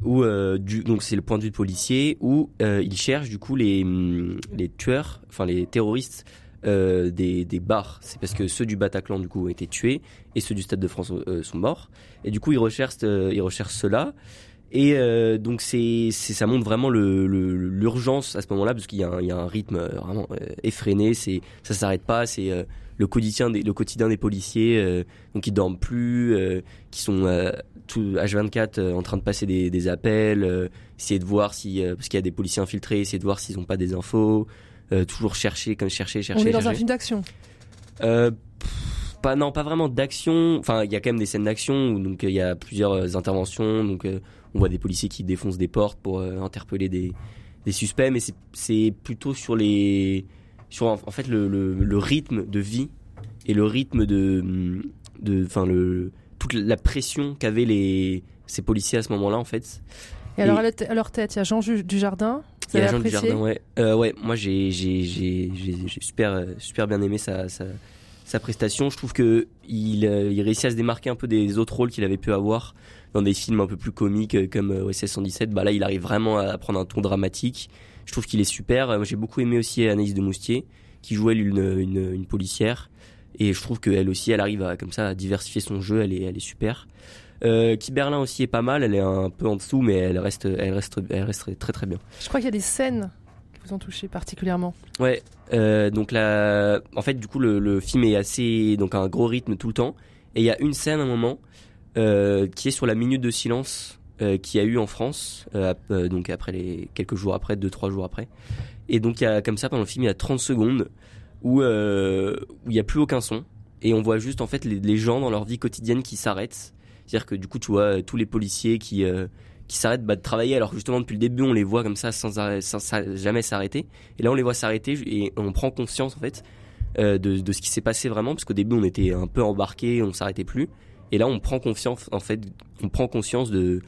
où euh, du, donc c'est le point de vue de policier où euh, ils cherchent du coup les hum, les tueurs, enfin les terroristes euh, des, des bars. C'est parce que ceux du Bataclan du coup ont été tués et ceux du Stade de France sont morts. Et du coup ils recherchent ils recherchent cela. Et euh, donc c'est ça montre vraiment le le- l'urgence à ce moment-là parce qu'il y a un, il y a un rythme euh, vraiment euh, effréné. C'est ça s'arrête pas. C'est euh, le quotidien des le quotidien des policiers. euh, donc ils dorment plus, qui sont tout H24 euh, en train de passer des, des appels, essayer de voir si parce qu'il y a des policiers infiltrés, essayer de voir s'ils ont pas des infos. toujours chercher comme chercher chercher. On est dans un chercher. film d'action. Pas non, pas vraiment d'action. Enfin, il y a quand même des scènes d'action où donc il y a plusieurs interventions. Donc on voit des policiers qui défoncent des portes pour euh, interpeller des, des suspects, mais c'est- plutôt sur les sur en fait le, le, le rythme de vie et le rythme de de enfin le toute la pression qu'avaient les ces policiers à ce moment-là en fait. Et, alors à leur tête- il y a Jean Dujardin. Il y a Jean Dujardin, ouais. Euh, ouais, moi j'ai super super bien aimé sa sa sa prestation. Je trouve que il euh, il réussit à se démarquer un peu des autres rôles qu'il avait pu avoir dans des films un peu plus comiques euh, comme euh, OSS 117. Bah là, il arrive vraiment à prendre un ton dramatique. Je trouve qu'il est super. Euh, j'ai beaucoup aimé aussi Anaïs de Moustier qui jouait une une une policière et je trouve qu'elle aussi elle arrive à comme ça à diversifier son jeu. Elle est elle est super. Euh, Kiberlin aussi est pas mal. Elle est un peu en dessous, mais elle reste elle reste elle reste très très bien. Je crois qu'il y a des scènes qui vous ont touché particulièrement. Ouais, euh, donc là, en fait, du coup, le, le film est assez, donc un gros rythme tout le temps. Et il y a une scène à un moment euh, qui est sur la minute de silence euh, qu'il y a eu en France, euh, euh, donc après les quelques jours après, deux trois jours après. Et donc il y a comme ça pendant le film, il y a 30 secondes où il y a plus aucun son et on voit juste en fait les, gens dans leur vie quotidienne qui s'arrêtent. C'est-à-dire que du coup, tu vois tous les policiers qui qui s'arrêtent bah, de travailler alors justement depuis le début on les voit comme ça sans, jamais s'arrêter et là on les voit s'arrêter et on prend conscience en fait de, de ce qui s'est passé vraiment parce qu'au début on était un peu embarqué on s'arrêtait plus et là on prend confiance en fait on prend conscience de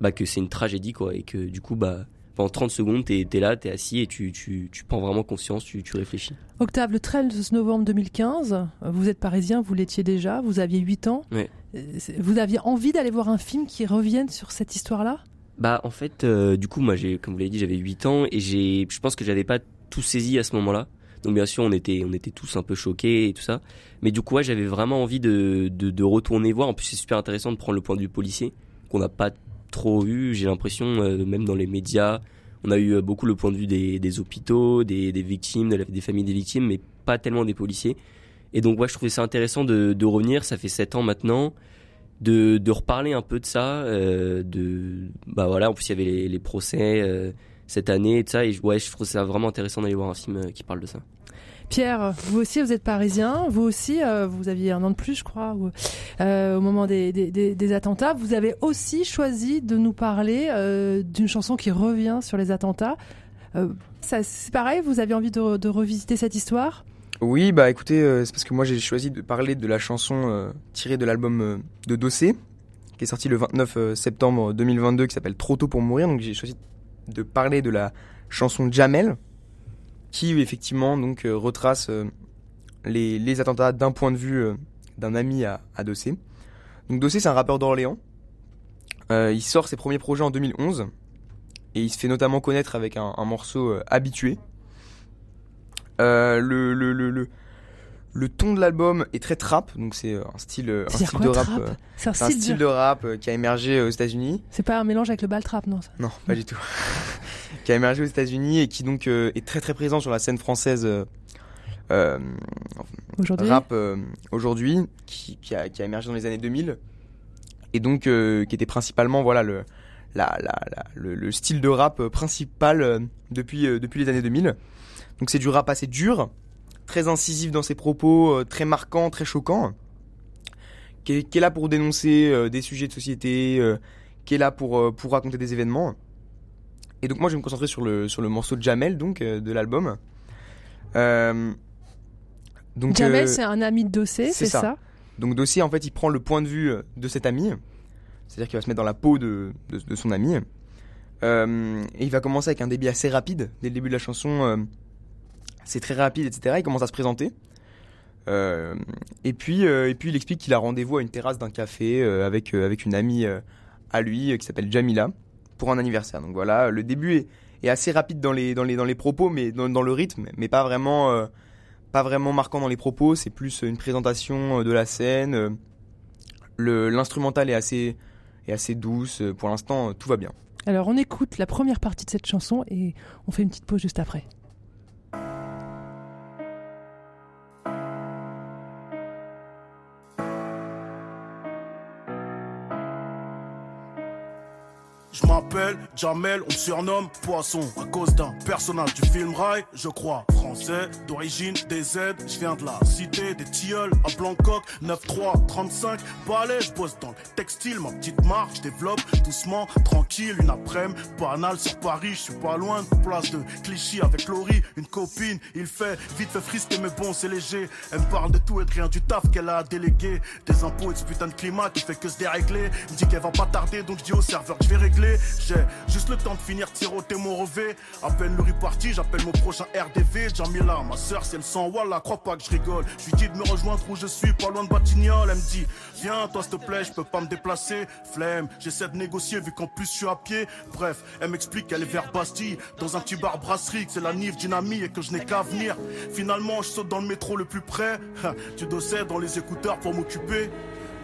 bah, que c'est une tragédie quoi et que du coup bah pendant 30 secondes t'es es là t'es assis et tu, tu, tu prends vraiment conscience tu, tu réfléchis Octave, le 13 novembre 2015, vous êtes parisien, vous l'étiez déjà, vous aviez 8 ans. Euh, Vous aviez envie d'aller voir un film qui revienne sur cette histoire-là? Bah en fait, euh, du coup, moi, comme vous l'avez dit, j'avais 8 ans et je pense que j'avais pas tout saisi à ce moment-là. Donc bien sûr, on était, on était tous un peu choqués et tout ça. Mais du coup, ouais, j'avais vraiment envie de, retourner voir. En plus, c'est super intéressant de prendre le point de vue policier qu'on n'a pas trop eu. J'ai l'impression, euh, même dans les médias, on a eu euh, beaucoup le point de vue des, hôpitaux, des, victimes, des familles des victimes, mais pas tellement des policiers. Et donc, ouais, je trouvais ça intéressant de, revenir. Ça fait 7 ans maintenant de, reparler un peu de ça euh, de bah voilà en plus il y avait les, procès cette année et tout ça et je- ouais je trouve ça vraiment intéressant d'aller voir un film euh, qui parle de ça Pierre, vous aussi, vous êtes parisien. Vous aussi, euh, vous aviez un an de plus, je crois, ou- euh, au moment des, des- des- des attentats. Vous avez aussi choisi de nous parler euh, d'une chanson qui revient sur les attentats. Euh, ça, c'est pareil, vous avez envie de, de revisiter cette histoire? Oui, bah écoutez, euh, c'est parce que moi j'ai choisi de parler de la chanson euh, tirée de l'album euh, de Dossé, qui est sorti le 29 euh, septembre 2022, qui s'appelle Trop tôt pour mourir. Donc j'ai choisi de parler de la chanson Jamel, qui effectivement donc euh, retrace euh, les, attentats d'un point de vue euh, d'un ami à, à Dossé. Donc Dossé, c'est un rappeur d'Orléans. Il sort ses premiers projets en 2011 et il se fait notamment connaître avec un, morceau habitué. Le, le ton de l'album est très trap, donc c'est euh, un style, un style quoi, de rap, euh, C'est un c'est un style style de- de rap euh, qui a émergé aux États-Unis. C'est pas un mélange avec le bal trap, non ça Non, pas du tout. qui a émergé aux États-Unis et qui donc euh, est très très présent sur la scène française Aujourd'hui rap aujourd'hui, qui, qui, a, qui a émergé dans les années 2000 et donc qui était principalement voilà le la, la, la- le, le style de rap principal depuis depuis les années 2000. Donc c'est du rap assez dur, très incisif dans ses propos, euh, très marquant, très choquant qui est, qui est là pour dénoncer euh, des sujets de société, euh, qui est là pour, pour raconter des événements. Et donc moi je vais me concentrer sur le, sur le morceau de Jamel donc de l'album. Euh, donc, Jamel, euh, c'est un ami de Dossé, c'est ça, Donc Dossier en fait il prend le point de vue de cet ami, c'est-à-dire qu'il va se mettre dans la peau de, de, de son ami. Euh, et il va commencer avec un débit assez rapide dès le début de la chanson. C'est très rapide, etc. Il commence à se présenter. Euh, et puis, euh, et puis il explique qu'il a rendez-vous à une terrasse d'un café euh, avec avec une amie à lui qui s'appelle Jamila pour un anniversaire. Donc voilà, le début est, assez rapide dans les dans les dans les propos, mais dans, le rythme, mais pas vraiment pas vraiment marquant dans les propos. C'est plus une présentation de la scène. l'instrumental est assez est assez douce. Pour l'instant, tout va bien. Alors on écoute la première partie de cette chanson et on fait une petite pause juste après. Je m'appelle Jamel, on me surnomme Poisson. À cause d'un personnage du film Rail, je crois. Français, d'origine des Z, je viens de la cité des tilleuls à Blancoc, 9-3, 35, balai, je bosse dans le textile, ma petite marque, je développe doucement, tranquille, une après-midi, banale sur Paris, je suis pas loin de place de Clichy avec Laurie, une copine, il fait vite fait frisquer mais bon c'est léger, elle me parle de tout et de rien du taf qu'elle a délégué, des impôts et de ce putain de climat qui fait que se dérégler, me dit qu'elle va pas tarder donc je dis au serveur que je vais régler, j'ai juste le temps de finir de siroter mon revêt, à peine le riz parti, j'appelle mon prochain RDV, Jamila, ma soeur si elle sent voilà, crois pas que je rigole, je lui dis de me rejoindre où je suis, pas loin de Batignolles, elle me dit viens toi s'il te plaît, je peux pas me déplacer, flemme, j'essaie de négocier vu qu'en plus je suis à pied, bref, elle m'explique qu'elle est vers Bastille, dans un petit bar brasserie, que c'est la Nive d'une amie et que je n'ai qu'à venir, finalement je saute dans le métro le plus près, tu dossais dans les écouteurs pour m'occuper,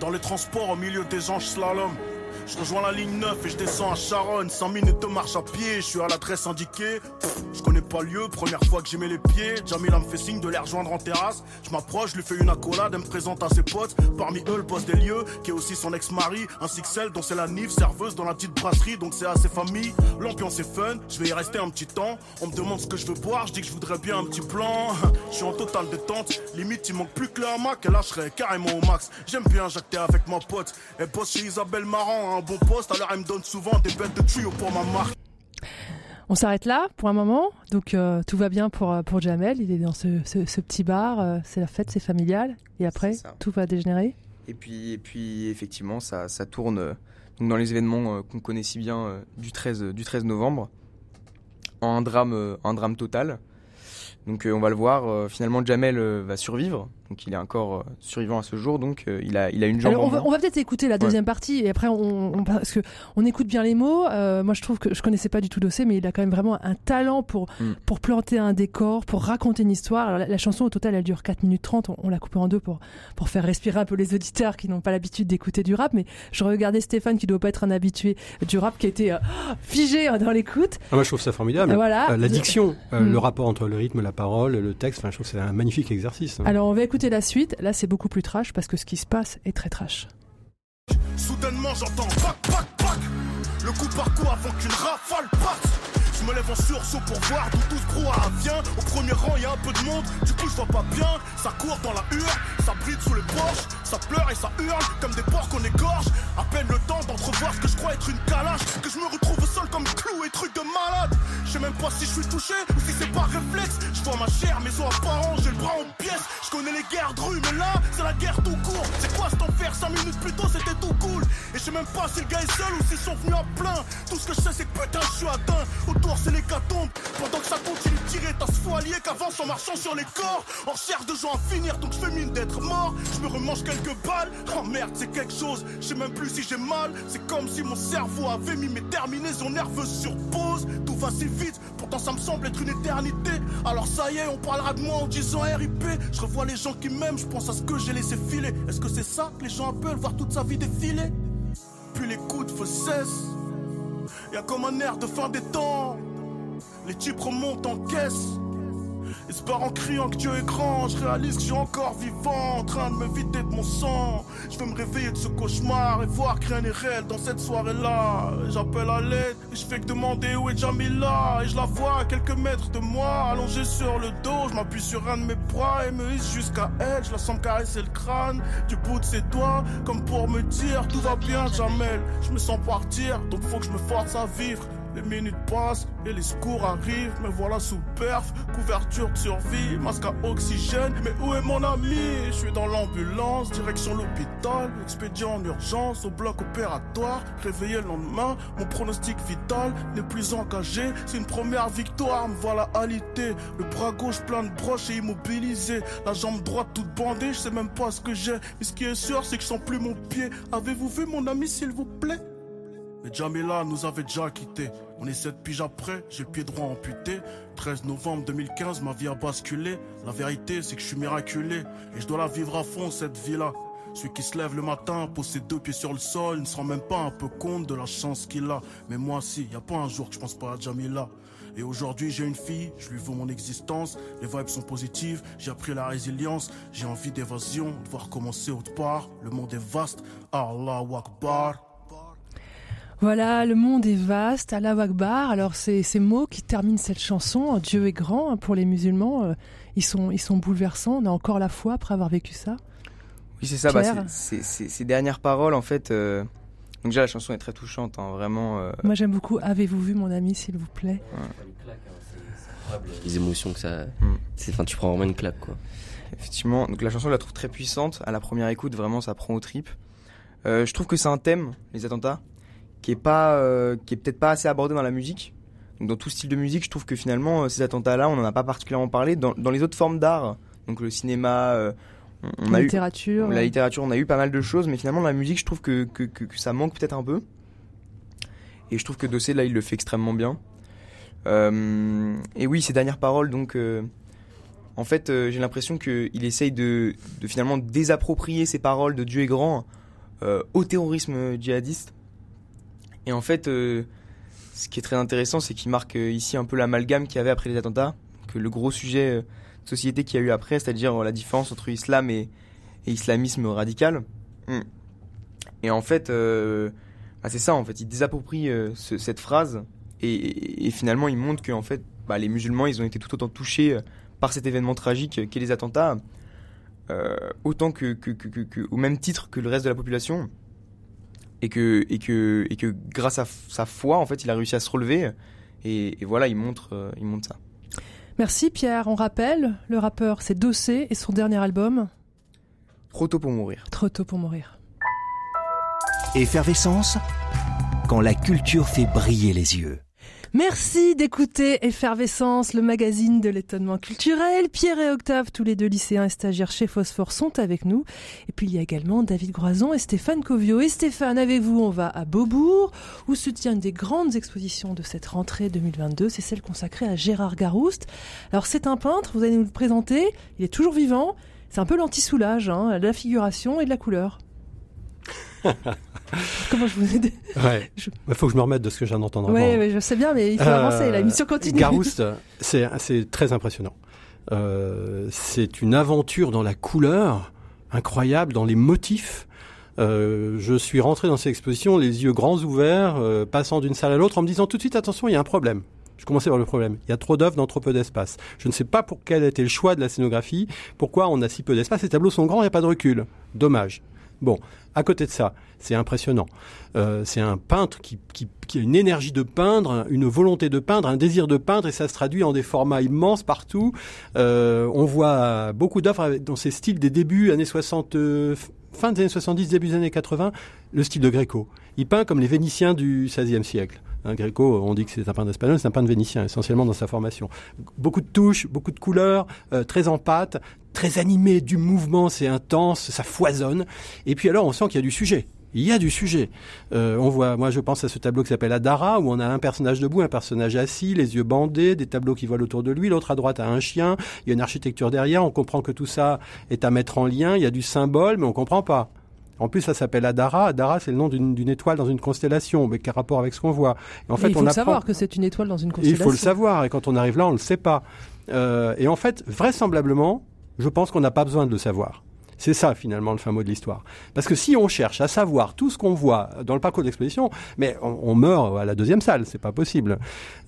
dans les transports au milieu des gens je slalom. Je rejoins la ligne 9 et je descends à Charonne. 100 minutes de marche à pied, je suis à l'adresse indiquée. Je connais pas le lieu, première fois que j'y mets les pieds. Jamila me fait signe de les rejoindre en terrasse. Je m'approche, je lui fais une accolade, elle me présente à ses potes. Parmi eux, le boss des lieux, qui est aussi son ex-mari, ainsi que celle dont c'est la Nive, serveuse dans la petite brasserie, donc c'est assez famille. L'ambiance est fun, je vais y rester un petit temps. On me demande ce que je veux boire, je dis que je voudrais bien un petit blanc. Je suis en totale détente, limite il manque plus que le hamac, et là je serais carrément au max. J'aime bien jacter avec ma pote. Elle bosse chez Isabelle Marant, un bon poste, alors elle me donne souvent des bêtes de tuyau pour ma marque. On s'arrête là pour un moment. Donc euh, tout va bien pour, euh, pour Jamel. Il est dans ce, ce- ce petit bar. euh, c'est la fête, c'est familial. Et après, tout va dégénérer. Et puis, et puis effectivement, ça, ça tourne euh, donc dans les événements qu'on connaît si bien du, 13, du 13 novembre, en un drame, un drame total. Donc on va le voir, finalement Jamel va survivre, donc il est encore euh, survivant à ce jour, donc euh, il, a, il a une jambe Alors, on va, moins. on va peut-être écouter la deuxième partie et après on, on- parce que on écoute bien les mots. Euh, moi, je trouve que je connaissais pas du tout Dossé, mais il a quand même vraiment un talent pour Mm. pour planter un décor, pour raconter une histoire. Alors, la, la chanson au total, elle dure 4 minutes 30. On, on l'a coupée en deux pour pour faire respirer un peu les auditeurs qui n'ont pas l'habitude d'écouter du rap. Mais je regardais Stéphane qui doit pas être un habitué du rap, qui était euh, figé dans l'écoute. Ah, moi, je trouve ça formidable. Voilà. Euh, la diction, euh, Mm. le rapport entre le rythme, la parole, le texte, enfin, je trouve que c'est un magnifique exercice. hein. Alors on va écouter la suite. Là, c'est beaucoup plus trash parce que ce qui se passe est très trash. Soudainement j'entends Le coup par coup avant qu'une rafale parte Je me lève en sursaut pour voir d'où tout ce brouhaha vient Au premier rang y a un peu de monde, du coup je vois pas bien Ça court dans la hure, ça bride sous les porches Ça pleure et ça hurle comme des porcs qu'on égorge À peine le temps d'entrevoir ce que je crois être une calache Que je me retrouve au sol comme clou et truc de malade Je sais même pas si je suis touché ou si c'est par réflexe Je vois ma chair, mes os apparents, j'ai le bras en pièces Je connais les guerres de rue, mais là, c'est la guerre tout court. C'est quoi cet enfer? 5 minutes plus tôt, c'était tout cool. Et je sais même pas si le gars est seul ou s'ils sont venus à plein. Tout ce que je sais, c'est que putain, je suis atteint. C'est l'hécatombe. Pendant que ça continue de tirer, t'as ce foilier qu'avance en marchant sur les corps. En recherche de gens à finir, donc je fais mine d'être mort. Je me remange quelques balles. Oh merde, c'est quelque chose. Je sais même plus si j'ai mal. C'est comme si mon cerveau avait mis mes terminaisons nerveuses sur pause. Tout va si vite, pourtant ça me semble être une éternité. Alors ça y est, on parlera de moi en disant RIP. Je revois les gens qui m'aiment, je pense à ce que j'ai laissé filer. Est-ce que c'est ça que les gens appellent voir toute sa vie défiler? Puis les coups de feu. Y'a comme un air de fin des temps. Les types remontent en caisse. Barrent en criant que Dieu est grand. Je réalise que je suis encore vivant, en train de me vider de mon sang. Je veux me réveiller de ce cauchemar et voir que rien n'est réel dans cette soirée-là. J'appelle à l'aide et je fais que demander où est Jamila. Et je la vois à quelques mètres de moi, allongée sur le dos. Je m'appuie sur un de mes bras et me hisse jusqu'à elle. Je la sens caresser le crâne du bout de ses doigts, comme pour me dire tout va bien, Jamel. Je me sens partir, donc faut que je me force à vivre. Les minutes passent et les secours arrivent. Me voilà sous perf, couverture de survie, masque à oxygène. Mais où est mon ami? Je suis dans l'ambulance, direction l'hôpital. Expédié en urgence au bloc opératoire. Réveillé le lendemain, mon pronostic vital n'est plus engagé. C'est une première victoire, me voilà alité. Le bras gauche plein de broches et immobilisé. La jambe droite toute bandée, je sais même pas ce que j'ai. Mais ce qui est sûr, c'est que je sens plus mon pied. Avez-vous vu mon ami, s'il vous plaît? Mais Jamila nous avait déjà quittés. On est sept piges après, j'ai pied droit amputé. 13 novembre 2015, ma vie a basculé. La vérité, c'est que je suis miraculé. Et je dois la vivre à fond, cette vie-là. Celui qui se lève le matin, pose ses deux pieds sur le sol, ne se rend même pas un peu compte de la chance qu'il a. Mais moi, si, y a pas un jour que je pense pas à Jamila. Et aujourd'hui, j'ai une fille, je lui veux mon existence. Les vibes sont positives, j'ai appris la résilience. J'ai envie d'évasion, de voir commencer autre part. Le monde est vaste, Allah Akbar. Voilà, le monde est vaste, Allah Akbar. Alors, c'est ces mots qui terminent cette chanson. Dieu est grand hein, pour les musulmans. euh, Ils sont, ils sont bouleversants. On a encore la foi après avoir vécu ça. Oui, c'est ça. Bah, Pierre c'est- c'est- c'est- ces dernières paroles, en fait. euh, Donc, déjà, la chanson est très touchante, hein, vraiment. euh, Moi, j'aime beaucoup Avez-vous vu mon ami, s'il vous plaît? Les émotions que ça. C'est, enfin, tu prends vraiment une claque, quoi. Effectivement, donc la chanson, je la trouve très puissante. À la première écoute, vraiment, ça prend aux tripes. Euh, je trouve que c'est un thème, les attentats, qui est pas, euh, qui est peut-être pas assez abordé dans la musique. Donc, dans tout style de musique, je trouve que finalement, euh, ces attentats-là, on n'en a pas particulièrement parlé. Dans, dans les autres formes d'art, donc le cinéma, euh, on, La a eu littérature, la littérature, on a eu pas mal de choses, mais finalement, dans la musique, je trouve que, que, que, que ça manque peut-être un peu. Et je trouve que Dossé, là, il le fait extrêmement bien. Euh, et oui, ces dernières paroles, donc, en fait, j'ai l'impression qu'il essaye de, de finalement désapproprier ces paroles de Dieu est grand au terrorisme djihadiste. Et en fait, euh, ce qui est très intéressant, c'est qu'il marque euh, ici un peu l'amalgame qu'il y avait après les attentats, que le gros sujet euh, de société qu'il y a eu après, c'est-à-dire la différence entre islam et, et islamisme radical. Mm. Et en fait, bah, c'est ça, en fait, il désapproprie ce- cette phrase et, et- et finalement il montre que en fait, bah, les musulmans, ils ont été tout autant touchés par cet événement tragique qu'est les attentats, autant que, que, que, que- que- au même titre que le reste de la population. Et que, et que, et que grâce à sa foi, en fait, il a réussi à se relever. Et, et voilà, il montre, euh, il montre ça. Merci Pierre. On rappelle, le rappeur c'est Dossé et son dernier album Trop tôt pour mourir. Trop tôt pour mourir. Effervescence quand la culture fait briller les yeux. Merci d'écouter Effervescence, le magazine de l'étonnement culturel. Pierre et Octave, tous les deux lycéens et stagiaires chez Phosphore, sont avec nous. Et puis il y a également David Groison et Stéphane Covio. Et Stéphane, avec vous, on va à Beaubourg, où se tient une des grandes expositions de cette rentrée 2022. C'est celle consacrée à Gérard Garouste. Alors c'est un peintre, vous allez nous le présenter. Il est toujours vivant. C'est un peu l'anti-soulage, hein, de la figuration et de la couleur. Comment je vous ai dit Ouais. Il faut que je me remette de ce que je viens d'entendre Oui, je sais bien, mais il faut avancer. La mission continue. Euh, Garouste, c'est c'est très impressionnant. Euh, c'est une aventure dans la couleur incroyable, dans les motifs. Euh, je suis rentré dans cette exposition les yeux grands ouverts, euh, passant d'une salle à l'autre en me disant tout de suite attention, il y a un problème. Je commençais par le problème. Il y a trop d'œuvres dans trop peu d'espace. Je ne sais pas pour quel a été le choix de la scénographie, pourquoi on a si peu d'espace. Les tableaux sont grands, il n'y a pas de recul. Dommage. Bon, à côté de ça, c'est impressionnant. Euh, c'est un peintre qui, a une énergie de peindre, une volonté de peindre, un désir de peindre, et ça se traduit en des formats immenses partout. Euh, on voit beaucoup d'œuvres dans ces styles des débuts années 60, euh, fin des années 70, début des années 80, le style de Gréco. Il peint comme les Vénitiens du XVIe siècle. Un Gréco, on dit que c'est un peintre espagnol, c'est un peintre vénitien essentiellement dans sa formation. Beaucoup de touches, beaucoup de couleurs, très en pâte, très animé, du mouvement, c'est intense, ça foisonne. Et puis alors on sent qu'il y a du sujet. Il y a du sujet. Euh, on voit, moi je pense à ce tableau qui s'appelle Adara, où on a un personnage debout, un personnage assis, les yeux bandés, des tableaux qui volent autour de lui, l'autre à droite a un chien, il y a une architecture derrière, on comprend que tout ça est à mettre en lien, il y a du symbole, mais on comprend pas. En plus, ça s'appelle Adara. Adara, c'est le nom d'une étoile dans une constellation, mais quel rapport avec ce qu'on voit. Et en fait, il faut on savoir que c'est une étoile dans une constellation. il faut le savoir, et quand on arrive là, on le sait pas. Euh, et en fait, vraisemblablement, je pense qu'on n'a pas besoin de le savoir. C'est ça finalement le fin mot de l'histoire. Parce que si on cherche à savoir tout ce qu'on voit dans le parcours d'exposition, mais on, meurt à la deuxième salle, c'est pas possible.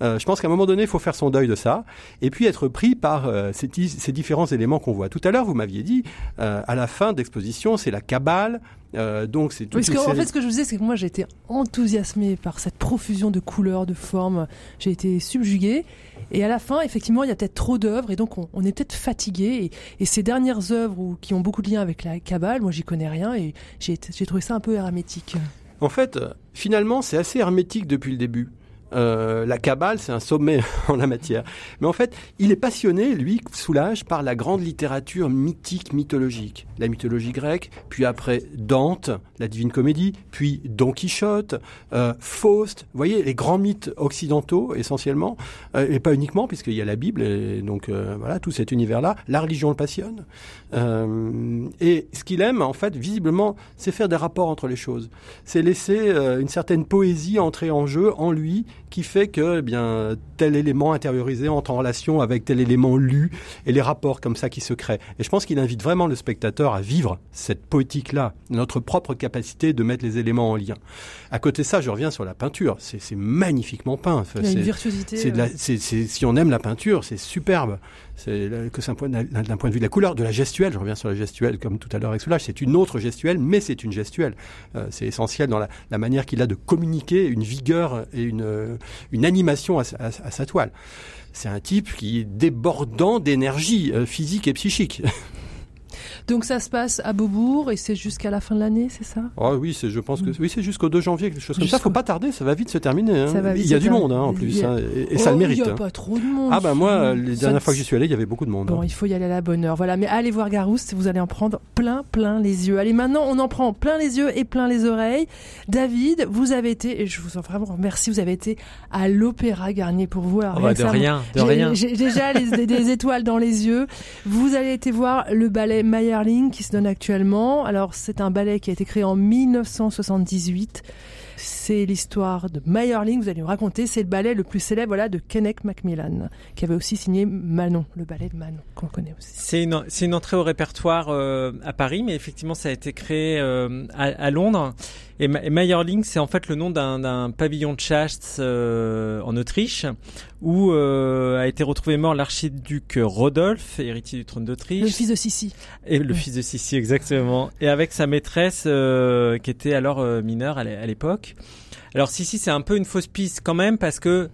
Euh, je pense qu'à un moment donné, il faut faire son deuil de ça et puis être pris par euh, ces, différents éléments qu'on voit. Tout à l'heure, vous m'aviez dit, euh, à la fin d'exposition, c'est la cabale, euh, donc c'est tout. Parce en fait, ce que je vous disais, c'est que moi j'ai été enthousiasmé par cette profusion de couleurs, de formes. J'ai été subjugué. Et à la fin, effectivement, il y a peut-être trop d'œuvres et donc on, est peut-être fatigué. Et, ces dernières œuvres qui ont beaucoup de liens avec la cabale, moi j'y connais rien et j'ai trouvé ça un peu hermétique. En fait, finalement, c'est assez hermétique depuis le début. Euh, la cabale, c'est un sommet en la matière. Mais en fait, il est passionné, lui, Soulage, par la grande littérature mythique, mythologique. La mythologie grecque, puis après Dante, la Divine Comédie, puis Don Quichotte, euh, Faust. Vous voyez, les grands mythes occidentaux, essentiellement, euh, et pas uniquement, puisqu'il y a la Bible, et donc euh, voilà, tout cet univers-là. La religion le passionne. Euh, et ce qu'il aime, en fait, visiblement, c'est faire des rapports entre les choses. C'est laisser une certaine poésie entrer en jeu en lui qui fait que eh bien tel élément intériorisé entre en relation avec tel élément lu et les rapports comme ça qui se créent. Et je pense qu'il invite vraiment le spectateur à vivre cette poétique-là, notre propre capacité de mettre les éléments en lien. À côté de ça, je reviens sur la peinture. C'est magnifiquement peint. Il y a une virtuosité. si on aime la peinture, c'est superbe. C'est que c'est un point d'un point de vue de la couleur, de la gestuelle. Je reviens sur la gestuelle comme tout à l'heure avec Soulage. C'est une autre gestuelle, mais c'est une gestuelle. Euh, c'est essentiel dans la, manière qu'il a de communiquer une vigueur et une, une animation à sa toile. C'est un type qui est débordant d'énergie euh, physique et psychique. Donc ça se passe à Beaubourg et c'est jusqu'à la fin de l'année, c'est ça? Ah oui, c'est, je pense que oui, c'est jusqu'au 2 janvier, quelque chose comme ça. Faut pas tarder, ça va vite se terminer. Hein. il y a du monde hein, en plus, hein, et, ça le mérite. Il n'y a pas trop de monde. Ah ben moi, les dernières fois que j'y suis allé, il y avait beaucoup de monde. Bon, il faut y aller à la bonne heure. Voilà, mais allez voir Garouste, vous allez en prendre plein, plein les yeux. Allez, maintenant, on en prend plein les yeux et plein les oreilles. David, vous avez été, et je vous en vraiment remercie, vous avez été à l'Opéra Garnier pour voir. Oh bah de rien, de rien. J'ai déjà les, des étoiles dans les yeux. Vous allez été voir le ballet Qui se donne actuellement. Alors c'est un ballet qui a été créé en 1978. C'est l'histoire de Meyerling, vous allez nous raconter, c'est le ballet le plus célèbre voilà, de Kenneth Macmillan, qui avait aussi signé Manon, le ballet de Manon, qu'on connaît aussi. C'est une, une, entrée au répertoire euh, à Paris, mais effectivement ça a été créé euh, à, à, Londres. Et, et Meyerling, c'est en fait le nom d'un pavillon de chasse euh, en Autriche, où a été retrouvé mort l'archiduc Rodolphe, héritier du trône d'Autriche. Le fils de Sissi. Et le fils de Sissi, exactement. Et avec sa maîtresse, qui était alors mineure à l'époque. Alors Sissi, c'est un peu une fausse piste quand même, parce que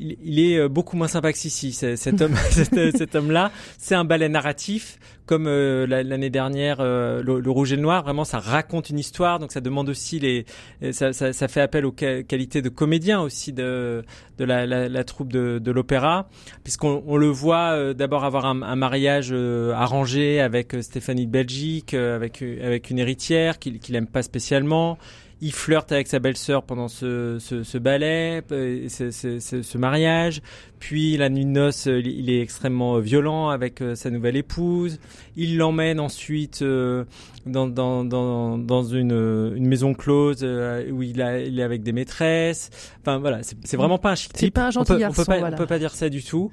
il, est euh, beaucoup moins sympa que Sissi. Cet homme, cet, homme-là, c'est un ballet narratif, comme euh, l'année dernière, euh, le, Rouge et le Noir. Vraiment, ça raconte une histoire, donc ça demande aussi les, ça, ça, fait appel aux qualités de comédien aussi de de la, troupe de, l'opéra, puisqu'on on le voit d'abord avoir un, un mariage arrangé avec Stéphanie de Belgique, avec avec une héritière qu'il qu'il aime pas spécialement il flirte avec sa belle-sœur pendant ce, ce, ce ballet, euh, ce, ce, ce, mariage. Puis la nuit de noces, euh, il est extrêmement euh, violent avec sa nouvelle épouse. Il l'emmène ensuite dans, dans, dans, dans une, une maison close où il, a, il est avec des maîtresses. Enfin voilà, c'est vraiment pas un chic type. Pas un gentil on peut, garçon, on peut pas, voilà. on peut pas dire ça du tout.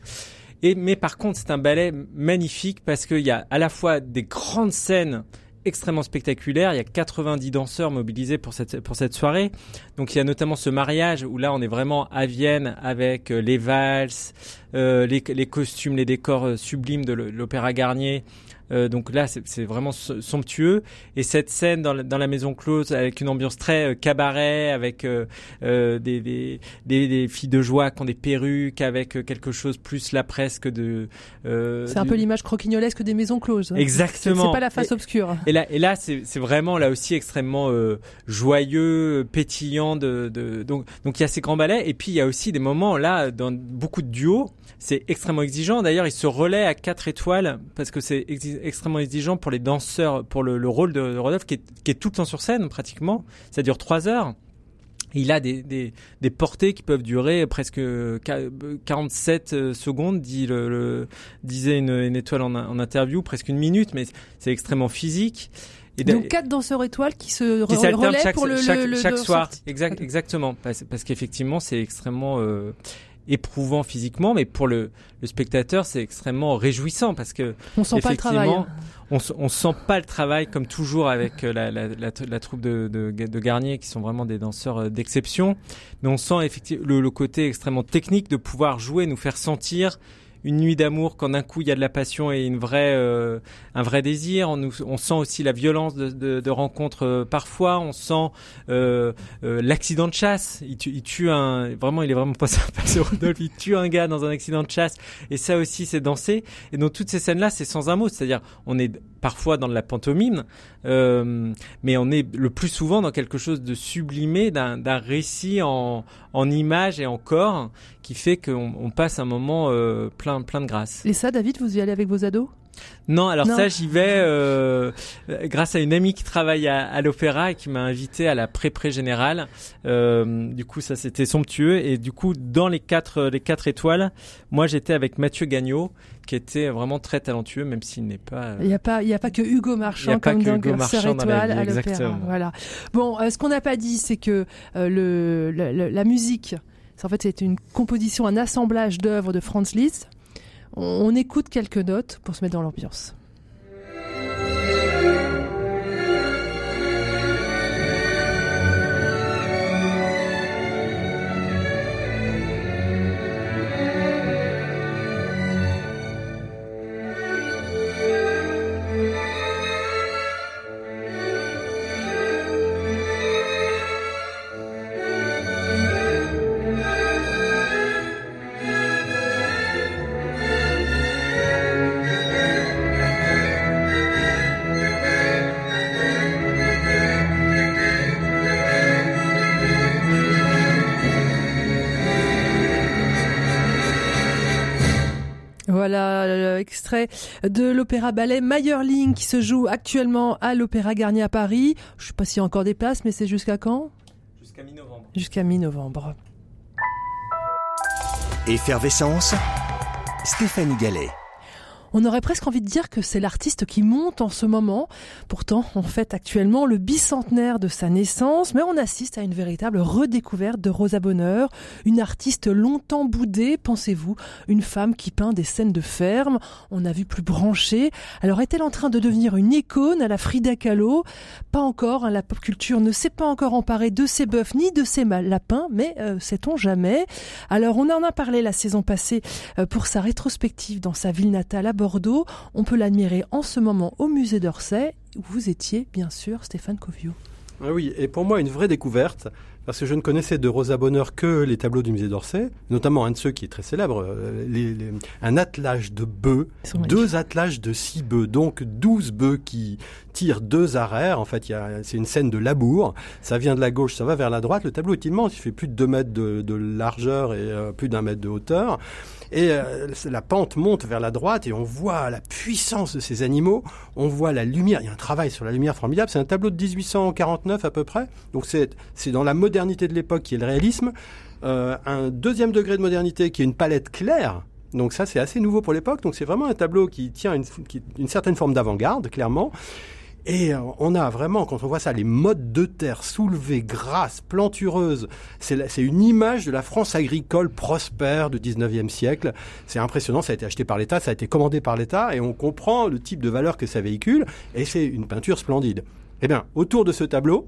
Et mais par contre, c'est un ballet magnifique parce qu'il y a à la fois des grandes scènes extrêmement spectaculaire. Il y a 90 danseurs mobilisés pour cette, pour cette soirée. Donc il y a notamment ce mariage où là on est vraiment à Vienne avec euh, les valses, euh, les, costumes, les décors euh, sublimes de l'Opéra Garnier Euh, donc là, c'est vraiment so- somptueux. Et cette scène dans la, dans la maison close avec une ambiance très euh, cabaret, avec euh, euh, des, des, des, des filles de joie qui ont des perruques, avec quelque chose plus là presque de. euh, C'est un du- peu l'image croquignolesque des maisons closes. Exactement. C'est pas la face Et- obscure. Et là, et là, c'est vraiment là aussi extrêmement euh, joyeux, pétillant. De, de donc donc il y a ces grands ballets et puis il y a aussi des moments là dans beaucoup de duos. C'est extrêmement exigeant. D'ailleurs, il se relaie à quatre étoiles parce que c'est exi- extrêmement exigeant pour les danseurs, pour le, le rôle de, de Rodolphe qui est, qui est tout le temps sur scène pratiquement. Ça dure trois heures. Il a des, des, des portées qui peuvent durer presque qua- 47 euh, secondes, dit le, le- disait une, une étoile en, en interview, presque une minute, mais c'est extrêmement physique. Et Donc quatre danseurs étoiles qui se qui relaient chaque, pour le, chaque, le- chaque soir. Exact, exactement. Parce, parce qu'effectivement, c'est extrêmement euh, éprouvant physiquement, mais pour le, le spectateur, c'est extrêmement réjouissant parce que On sent pas le travail. On, on sent pas le travail comme toujours avec euh, la, la, la, la troupe de, de, de Garnier qui sont vraiment des danseurs euh, d'exception, mais on sent effectivement le, le côté extrêmement technique de pouvoir jouer, nous faire sentir une nuit d'amour quand d'un coup il y a de la passion et une vraie euh, un vrai désir. On, sent aussi la violence de, de, rencontres euh, parfois. On sent euh, l'accident de chasse. Il tue, un vraiment il est vraiment pas tue un gars dans un accident de chasse. Et ça aussi c'est dansé. Et donc toutes ces scènes là c'est sans un mot. C'est-à-dire on est parfois dans de la pantomime euh, mais on est le plus souvent dans quelque chose de sublimé d'un récit en en images et en corps qui fait qu'on on passe un moment euh, plein plein de grâce Et ça, David, vous y allez avec vos ados? Non, alors Non. ça, j'y vais euh, grâce à une amie qui travaille à, à l'opéra et qui m'a invité à la pré-pré générale. Euh, du coup, ça c'était somptueux. Et du coup, dans les quatre les quatre étoiles, moi j'étais avec Mathieu Gagnon, qui était vraiment très talentueux, même s'il n'est pas. euh, Il n'y a pas, il y a pas que Hugo y Marchand a pas comme que Hugo Marchand dans la vie, à l'opéra. Voilà. Bon, euh, ce qu'on n'a pas dit, c'est que euh, le, la musique, c'est- en fait, c'est une composition, un assemblage d'œuvres de Franz Liszt. On, on écoute quelques notes pour se mettre dans l'ambiance. Voilà, euh, extrait de l'opéra ballet Meyerling qui se joue actuellement à l'Opéra Garnier à Paris. Je sais pas s'il y a encore des places, mais c'est jusqu'à quand? Jusqu'à mi-novembre. Jusqu'à mi-novembre. Effervescence, Stéphanie Gallet. On aurait presque envie de dire que c'est l'artiste qui monte en ce moment. Pourtant, on fête actuellement le bicentenaire de sa naissance, mais on assiste à une véritable redécouverte de Rosa Bonheur, une artiste longtemps boudée, pensez-vous, une femme qui peint des scènes de ferme. On a vu plus branchée. Alors est-elle en train de devenir une icône à la Frida Kahlo? Pas encore, hein, la pop culture ne s'est pas encore emparée de ses bœufs ni de ses lapins, mais euh, sait-on jamais? Alors on en a parlé la saison passée euh, pour sa rétrospective dans sa ville natale Bordeaux. On peut l'admirer en ce moment au musée d'Orsay, où vous étiez bien sûr Stéphane Covio. Ah oui, et pour moi une vraie découverte, parce que je ne connaissais de Rosa Bonheur que les tableaux du musée d'Orsay, notamment un de ceux qui est très célèbre, euh, les- les- un attelage de bœufs, deux attelages de six bœufs, donc douze bœufs qui tirent deux arrières. En fait, c'est une scène de labour. Ça vient de la gauche, ça va vers la droite. Le tableau est immense, il fait plus de deux mètres de, de largeur et euh, plus d'un mètre de hauteur. Et euh, la pente monte vers la droite et on voit la puissance de ces animaux. On voit la lumière. Il y a un travail sur la lumière formidable. C'est un tableau de 1849 à peu près. Donc c'est dans la modernité de l'époque qui est le réalisme. Euh, un deuxième degré de modernité qui est une palette claire. Donc ça c'est assez nouveau pour l'époque. Donc c'est vraiment un tableau qui tient une, qui- une certaine forme d'avant-garde, clairement. Et euh, on a vraiment, quand on voit ça, les modes de terre soulevées, grasses, plantureuses. C'est une image de la France agricole prospère du 19e siècle. C'est impressionnant, ça a été acheté par l'État, ça a été commandé par l'État, et on comprend le type de valeur que ça véhicule, et c'est une peinture splendide. Eh bien, autour de ce tableau,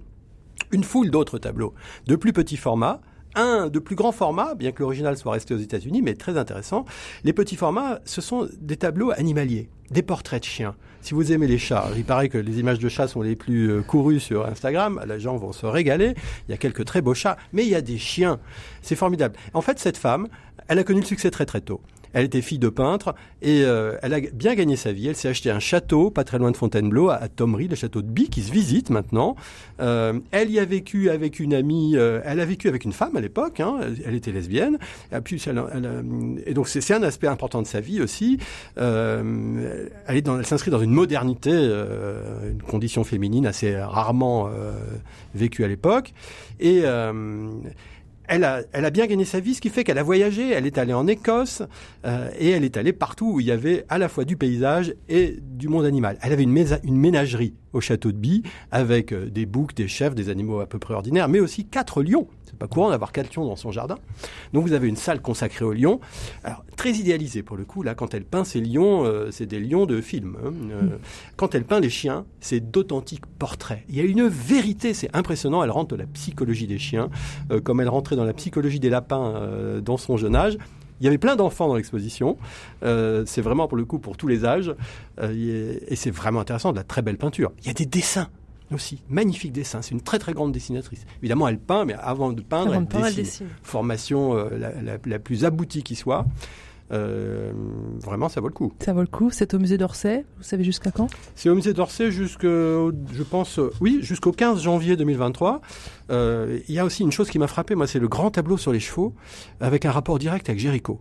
une foule d'autres tableaux, de plus petit format, un de plus grand format, bien que l'original soit resté aux États-Unis, mais très intéressant. Les petits formats, ce sont des tableaux animaliers, des portraits de chiens. Si vous aimez les chats, il paraît que les images de chats sont les plus euh, courues sur Instagram. Les gens vont se régaler. Il y a quelques très beaux chats, mais il y a des chiens. C'est formidable. En fait, cette femme, elle a connu le succès très très tôt. Elle était fille de peintre et euh, elle a bien gagné sa vie. Elle s'est acheté un château pas très loin de Fontainebleau, à, à Thomery, le château de Bi, qui se visite maintenant. Euh, elle y a vécu avec une amie. euh, elle a vécu avec une femme à l'époque. Hein, elle, était lesbienne. Et, euh, donc c'est un aspect important de sa vie aussi. Euh, elle elle s'inscrit dans une modernité, euh, une condition féminine assez rarement vécue à l'époque. Et elle a, elle a bien gagné sa vie, ce qui fait qu'elle a voyagé. Elle est allée en Écosse euh, et elle est allée partout où il y avait à la fois du paysage et du monde animal. Elle avait une, une ménagerie au château de Bi avec euh, des boucs, des chèvres, des animaux à peu près ordinaires, mais aussi quatre lions. Pas courant d'avoir quatre lions dans son jardin. Donc vous avez une salle consacrée aux lions. Alors très idéalisée pour le coup. Là, quand elle peint ces lions, euh, c'est des lions de film. hein. Euh, Quand elle peint les chiens, c'est d'authentiques portraits. Il y a une vérité, c'est impressionnant. Elle rentre dans la psychologie des chiens, euh, comme elle rentrait dans la psychologie des lapins dans son jeune âge. Il y avait plein d'enfants dans l'exposition. C'est vraiment pour le coup pour tous les âges. Et c'est vraiment intéressant, de la très belle peinture. Il y a des dessins aussi, magnifiques dessins. C'est une très très grande dessinatrice. Évidemment, elle peint, mais avant de peindre, Avant elle, de peindre, elle dessine. Formation euh, la, la- la plus aboutie qui soit. Euh, vraiment, ça vaut le coup. Ça vaut le coup. C'est au musée d'Orsay. Vous savez jusqu'à quand? C'est au musée d'Orsay jusqu'au, je pense, euh, oui, jusqu'au 15 janvier 2023. Euh, il y a aussi une chose qui m'a frappé, moi, c'est le grand tableau sur les chevaux, avec un rapport direct avec Géricault.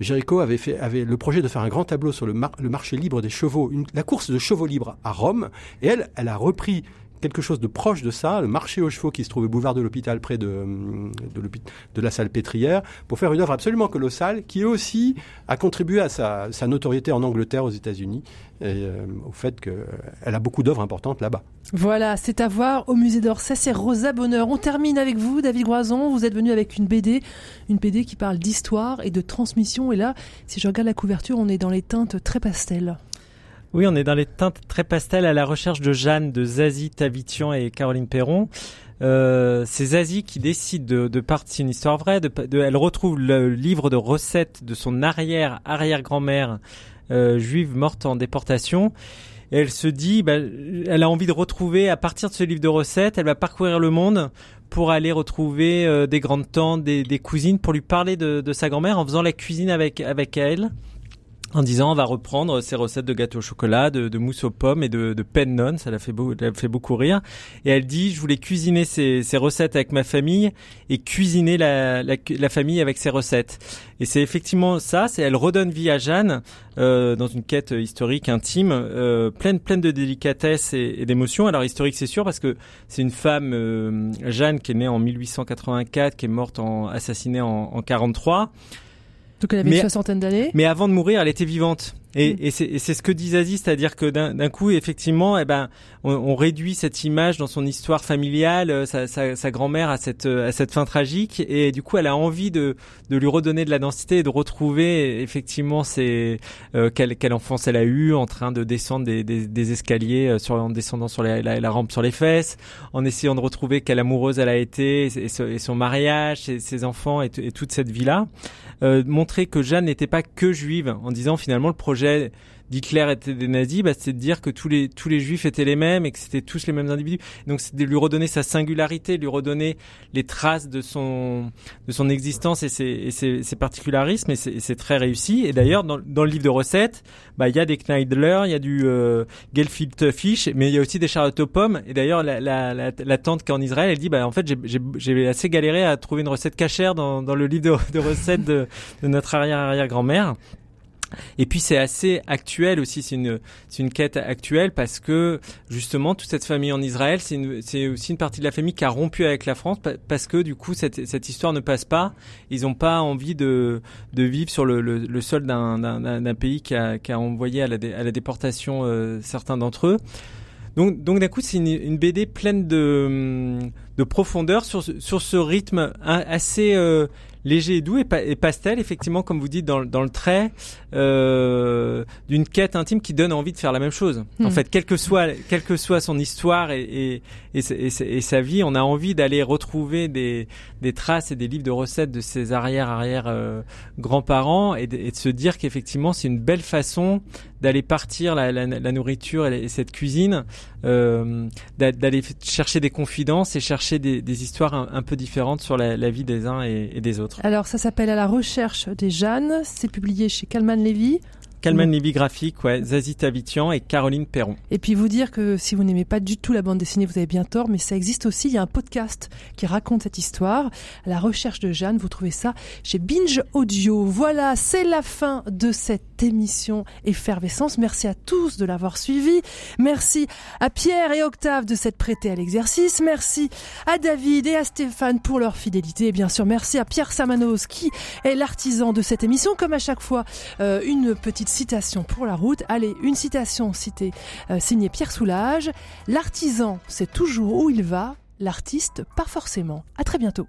Géricault avait fait le projet de faire un grand tableau sur le, mar- le marché libre des chevaux, la course de chevaux libres à Rome, et elle, elle a repris quelque chose de proche de ça, le marché aux chevaux qui se trouve au boulevard de l'hôpital près de, hum, de, la salle pétrière, pour faire une œuvre absolument colossale qui aussi a contribué à sa, sa notoriété en Angleterre, aux États-Unis, et euh, au fait qu'elle a beaucoup d'œuvres importantes là-bas. Voilà, c'est à voir au musée d'Orsay. C'est Rosa Bonheur. On termine avec vous, David Groison. Vous êtes venu avec une BD, une BD qui parle d'histoire et de transmission. Et là, si je regarde la couverture, on est dans les teintes très pastel. Oui, on est dans les teintes très pastel à la recherche de Jeanne, de Zazie Tavitian et Caroline Perron. Euh, c'est Zazie qui décide de, de partir, une histoire vraie, de, de- elle retrouve le livre de recettes de son arrière-arrière-grand-mère euh, juive morte en déportation. Et elle se dit, bah, elle a envie de retrouver, à partir de ce livre de recettes, elle va parcourir le monde pour aller retrouver euh, des grandes tantes, des, des cousines, pour lui parler de, de sa grand-mère en faisant la cuisine avec, avec elle en disant on va reprendre ces recettes de gâteau au chocolat, de, de mousse aux pommes et de, de pennon, ça l'a fait, fait beaucoup rire. Et elle dit je voulais cuisiner ces, recettes avec ma famille et cuisiner la, la, la famille avec ces recettes. Et c'est effectivement ça, c'est elle redonne vie à Jeanne euh, dans une quête historique intime, euh, pleine pleine de délicatesse et, et d'émotion. Alors historique c'est sûr parce que c'est une femme euh, Jeanne qui est née en 1884, qui est morte en assassinée en, en 43. Donc elle avait Mais- une soixantaine d'années. Mais avant de mourir, elle était vivante. Et, et c'est et c'est ce que dit Zazie, c'est-à-dire que d'un d'un coup, effectivement, eh ben, on, on réduit cette image dans son histoire familiale, euh, sa, sa, sa grand-mère à cette, euh, à cette fin tragique, et du coup, elle a envie de, de lui redonner de la densité et de retrouver effectivement ses, euh, quelle, quelle enfance elle a eue en train de descendre des, des, des escaliers, euh, sur, en descendant sur la, la, la rampe sur les fesses, en essayant de retrouver quelle amoureuse elle a été, et, ce- et son mariage, ses, ses enfants, et toute cette vie-là. Euh, montrer que Jeanne n'était pas que juive, en disant finalement le projet d'Hitler était des nazis, bah, c'est de dire que tous les tous les juifs étaient les mêmes et que c'était tous les mêmes individus. Donc c'est de lui redonner sa singularité, lui redonner les traces de son de son existence et ses, ses, particularismes et c'est très réussi. Et d'ailleurs dans, le livre de recettes, bah il y a des Kneidler, il y a du euh, fish, mais il y a aussi des charlottes aux pommes. Et d'ailleurs la, tante qui est en Israël, elle dit bah en fait j'ai- assez galéré à trouver une recette cachère dans, dans le livre de, recettes de, de notre arrière arrière grand-mère. Et puis c'est assez actuel aussi, c'est une c'est une quête actuelle parce que justement toute cette famille en Israël, c'est c'est aussi une partie de la famille qui a rompu avec la France pa- parce que du coup cette cette histoire ne passe pas. Ils n'ont pas envie de de vivre sur le le, sol d'un d'un pays qui a qui a envoyé à la déportation euh, certains d'entre eux. Donc, donc d'un coup, c'est une, BD pleine de, de profondeur sur, sur ce rythme assez euh, léger et doux et, pa- et pastel, effectivement, comme vous dites dans, le- dans le trait, euh, d'une quête intime qui donne envie de faire la même chose. En Hmm. fait, quelle que soit, quelle que soit son histoire et, et, et, sa- vie, on a envie d'aller retrouver des, des traces et des livres de recettes de ses arrière-arrière euh, grands-parents et de se dire qu'effectivement, c'est une belle façon d'aller partir la, la, nourriture et, cette cuisine, euh, d'a- d'aller chercher des confidences et chercher des, des histoires un, un peu différentes sur la, la vie des uns et, et des autres. Alors ça s'appelle À la recherche des Jeannes, c'est publié chez Calman Levy. Calman Lévy Graphique, ouais, Zazie Tavitian et Caroline Perron. Et puis vous dire que si vous n'aimez pas du tout la bande dessinée, vous avez bien tort, mais ça existe aussi. Il y a un podcast qui raconte cette histoire. À la recherche de Jeanne, vous trouvez ça chez Binge Audio. Voilà, c'est la fin de cette émission Effervescence. Merci à tous de l'avoir suivi. Merci à Pierre et Octave de s'être prêtés à l'exercice. Merci à David et à Stéphane pour leur fidélité. Et bien sûr, merci à Pierre Samanos qui est l'artisan de cette émission. Comme à chaque fois, euh, une petite citation pour la route. Allez, une citation citée, euh, signée Pierre Soulages. L'artisan sait toujours où il va, l'artiste pas forcément. À très bientôt.